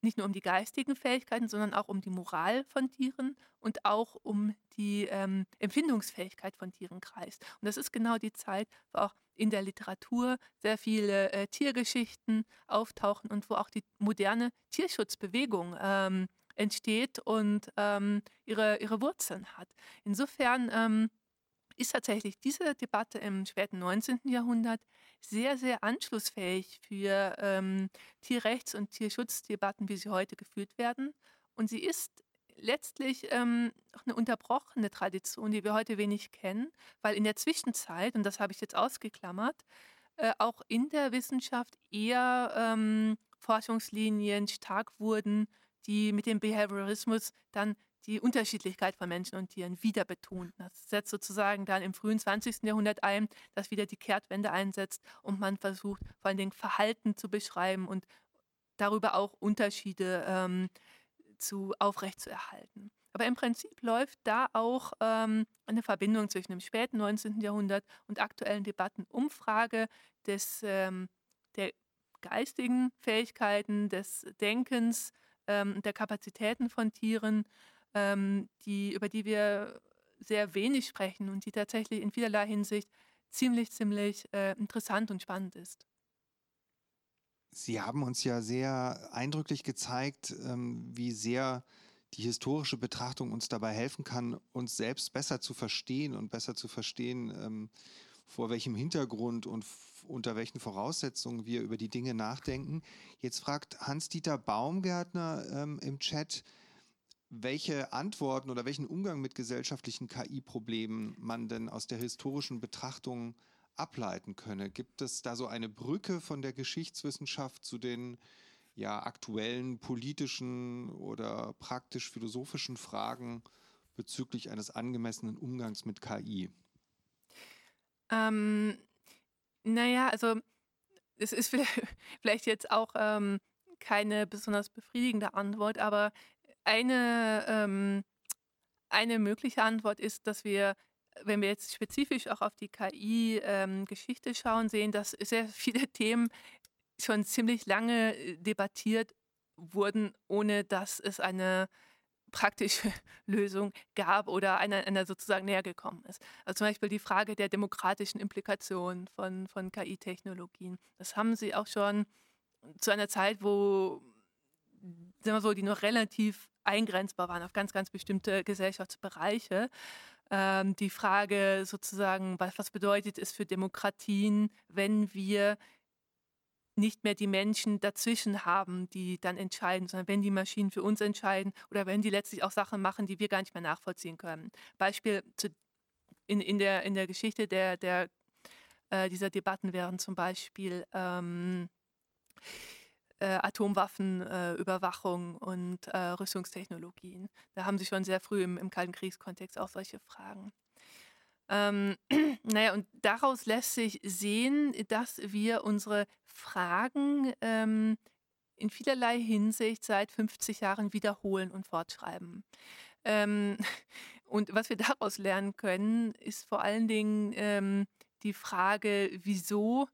nicht nur um die geistigen Fähigkeiten, sondern auch um die Moral von Tieren und auch um die ähm, Empfindungsfähigkeit von Tieren kreist. Und das ist genau die Zeit, wo auch in der Literatur sehr viele äh, Tiergeschichten auftauchen und wo auch die moderne Tierschutzbewegung ähm, entsteht und ähm, ihre, ihre Wurzeln hat. Insofern ähm, ist tatsächlich diese Debatte im späten 19. Jahrhundert sehr, sehr anschlussfähig für ähm, Tierrechts- und Tierschutzdebatten, wie sie heute geführt werden. Und sie ist letztlich ähm, eine unterbrochene Tradition, die wir heute wenig kennen, weil in der Zwischenzeit, und das habe ich jetzt ausgeklammert, äh, auch in der Wissenschaft eher ähm, Forschungslinien stark wurden, die mit dem Behaviorismus dann die Unterschiedlichkeit von Menschen und Tieren wieder betont. Das setzt sozusagen dann im frühen 20. Jahrhundert ein, dass wieder die Kehrtwende einsetzt und man versucht, vor allen Dingen Verhalten zu beschreiben und darüber auch Unterschiede ähm, zu aufrechtzuerhalten. Aber im Prinzip läuft da auch ähm, eine Verbindung zwischen dem späten 19. Jahrhundert und aktuellen Debatten, Umfrage des, ähm, der geistigen Fähigkeiten, des Denkens, ähm, der Kapazitäten von Tieren ähm, die, über die wir sehr wenig sprechen und die tatsächlich in vielerlei Hinsicht ziemlich, ziemlich äh, interessant und spannend ist. Sie haben uns ja sehr eindrücklich gezeigt, ähm, wie sehr die historische Betrachtung uns dabei helfen kann, uns selbst besser zu verstehen und besser zu verstehen, ähm, vor welchem Hintergrund und unter welchen Voraussetzungen wir über die Dinge nachdenken. Jetzt fragt Hans-Dieter Baumgärtner ähm, im Chat, welche Antworten oder welchen Umgang mit gesellschaftlichen KI-Problemen man denn aus der historischen Betrachtung ableiten könne. Gibt es da so eine Brücke von der Geschichtswissenschaft zu den ja, aktuellen politischen oder praktisch philosophischen Fragen bezüglich eines angemessenen Umgangs mit KI? Ähm, naja, also es ist vielleicht jetzt auch ähm, keine besonders befriedigende Antwort, aber eine, ähm, eine mögliche Antwort ist, dass wir, wenn wir jetzt spezifisch auch auf die KI-Geschichte ähm, schauen, sehen, dass sehr viele Themen schon ziemlich lange äh, debattiert wurden, ohne dass es eine praktische Lösung gab oder einer, einer sozusagen näher gekommen ist. Also zum Beispiel die Frage der demokratischen Implikationen von, von KI-Technologien. Das haben sie auch schon zu einer Zeit, wo sagen wir so, die noch relativ eingrenzbar waren auf ganz, ganz bestimmte Gesellschaftsbereiche. Ähm, die Frage sozusagen, was, was bedeutet es für Demokratien, wenn wir nicht mehr die Menschen dazwischen haben, die dann entscheiden, sondern wenn die Maschinen für uns entscheiden oder wenn die letztlich auch Sachen machen, die wir gar nicht mehr nachvollziehen können. Beispiel zu, in, in, der, in der Geschichte der, der, äh, dieser Debatten wären zum Beispiel ähm, äh, Atomwaffenüberwachung äh, und äh, Rüstungstechnologien. Da haben sie schon sehr früh im, im Kalten Kriegskontext auch solche Fragen. Ähm, naja, und daraus lässt sich sehen, dass wir unsere Fragen ähm, in vielerlei Hinsicht seit 50 Jahren wiederholen und fortschreiben. Ähm, und was wir daraus lernen können, ist vor allen Dingen ähm, die Frage, wieso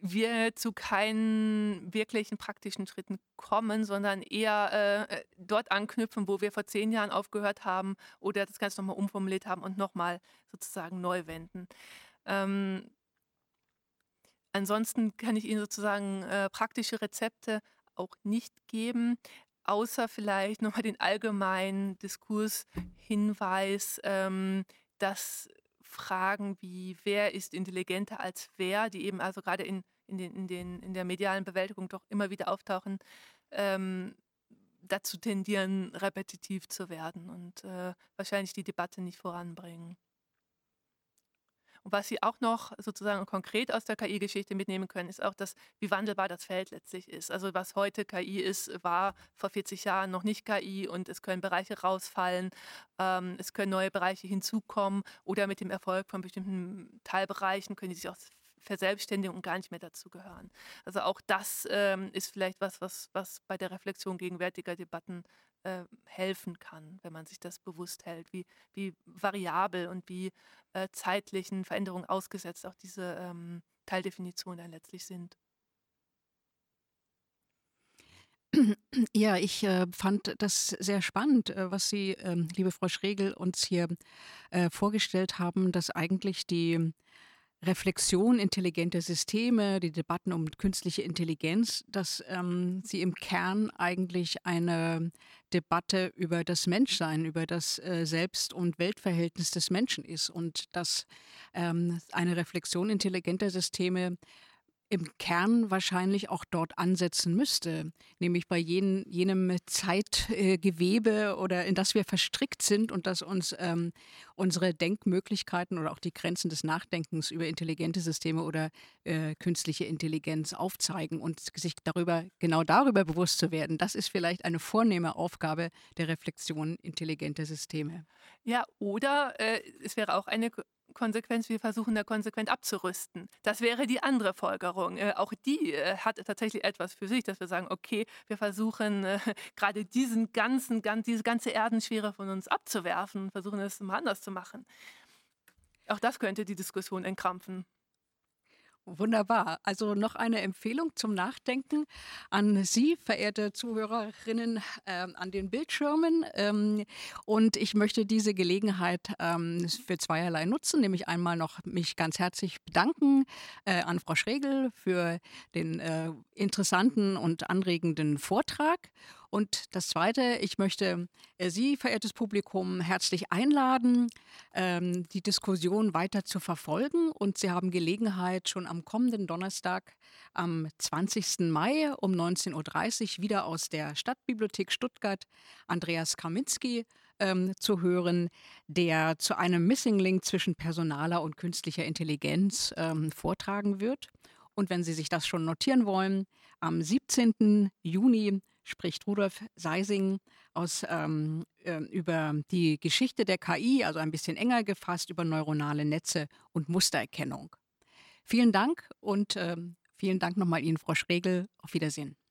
wir zu keinen wirklichen praktischen Schritten kommen, sondern eher äh, dort anknüpfen, wo wir vor zehn Jahren aufgehört haben oder das Ganze nochmal umformuliert haben und nochmal sozusagen neu wenden. Ähm, ansonsten kann ich Ihnen sozusagen äh, praktische Rezepte auch nicht geben, außer vielleicht nochmal den allgemeinen Diskurshinweis, ähm, dass Fragen wie wer ist intelligenter als wer, die eben also gerade in, in, den, in, den, in der medialen Bewältigung doch immer wieder auftauchen, ähm, dazu tendieren, repetitiv zu werden und äh, wahrscheinlich die Debatte nicht voranbringen. Und was Sie auch noch sozusagen konkret aus der KI-Geschichte mitnehmen können, ist auch, dass, wie wandelbar das Feld letztlich ist. Also was heute KI ist, war vor 40 Jahren noch nicht KI und es können Bereiche rausfallen, ähm, es können neue Bereiche hinzukommen oder mit dem Erfolg von bestimmten Teilbereichen können die sich auch verselbstständigen und gar nicht mehr dazugehören. Also auch das ähm, ist vielleicht was, was, was bei der Reflexion gegenwärtiger Debatten äh, helfen kann, wenn man sich das bewusst hält, wie, wie variabel und wie äh, zeitlichen Veränderungen ausgesetzt auch diese ähm, Teildefinitionen dann letztlich sind. Ja, ich äh, fand das sehr spannend, äh, was Sie, ähm, liebe Frau Schregel, uns hier äh, vorgestellt haben, dass eigentlich die Reflexion intelligenter Systeme, die Debatten um künstliche Intelligenz, dass ähm, sie im Kern eigentlich eine Debatte über das Menschsein, über das äh, Selbst- und Weltverhältnis des Menschen ist und dass ähm, eine Reflexion intelligenter Systeme im Kern wahrscheinlich auch dort ansetzen müsste, nämlich bei jen, jenem Zeitgewebe oder in das wir verstrickt sind und das uns ähm, unsere Denkmöglichkeiten oder auch die Grenzen des Nachdenkens über intelligente Systeme oder äh, künstliche Intelligenz aufzeigen und sich darüber genau darüber bewusst zu werden. Das ist vielleicht eine vornehme Aufgabe der Reflexion intelligenter Systeme. Ja, oder äh, es wäre auch eine Konsequenz, wir versuchen da konsequent abzurüsten. Das wäre die andere Folgerung. Äh, auch die äh, hat tatsächlich etwas für sich, dass wir sagen, okay, wir versuchen äh, gerade diesen ganzen, ganz, diese ganze Erdenschwere von uns abzuwerfen und versuchen es mal anders zu machen. Auch das könnte die Diskussion entkrampfen. Wunderbar. Also noch eine Empfehlung zum Nachdenken an Sie, verehrte Zuhörerinnen, äh, an den Bildschirmen. Ähm, und ich möchte diese Gelegenheit ähm, für zweierlei nutzen, nämlich einmal noch mich ganz herzlich bedanken äh, an Frau Schregel für den äh, interessanten und anregenden Vortrag und das Zweite, ich möchte äh, Sie, verehrtes Publikum, herzlich einladen, ähm, die Diskussion weiter zu verfolgen. Und Sie haben Gelegenheit, schon am kommenden Donnerstag, am 20. Mai um 19.30 Uhr wieder aus der Stadtbibliothek Stuttgart Andreas Kaminski ähm, zu hören, der zu einem Missing Link zwischen personaler und künstlicher Intelligenz ähm, vortragen wird. Und wenn Sie sich das schon notieren wollen, am 17. Juni spricht Rudolf Seising aus, ähm, äh, über die Geschichte der KI, also ein bisschen enger gefasst, über neuronale Netze und Mustererkennung. Vielen Dank und ähm, vielen Dank nochmal Ihnen, Frau Schregel. Auf Wiedersehen.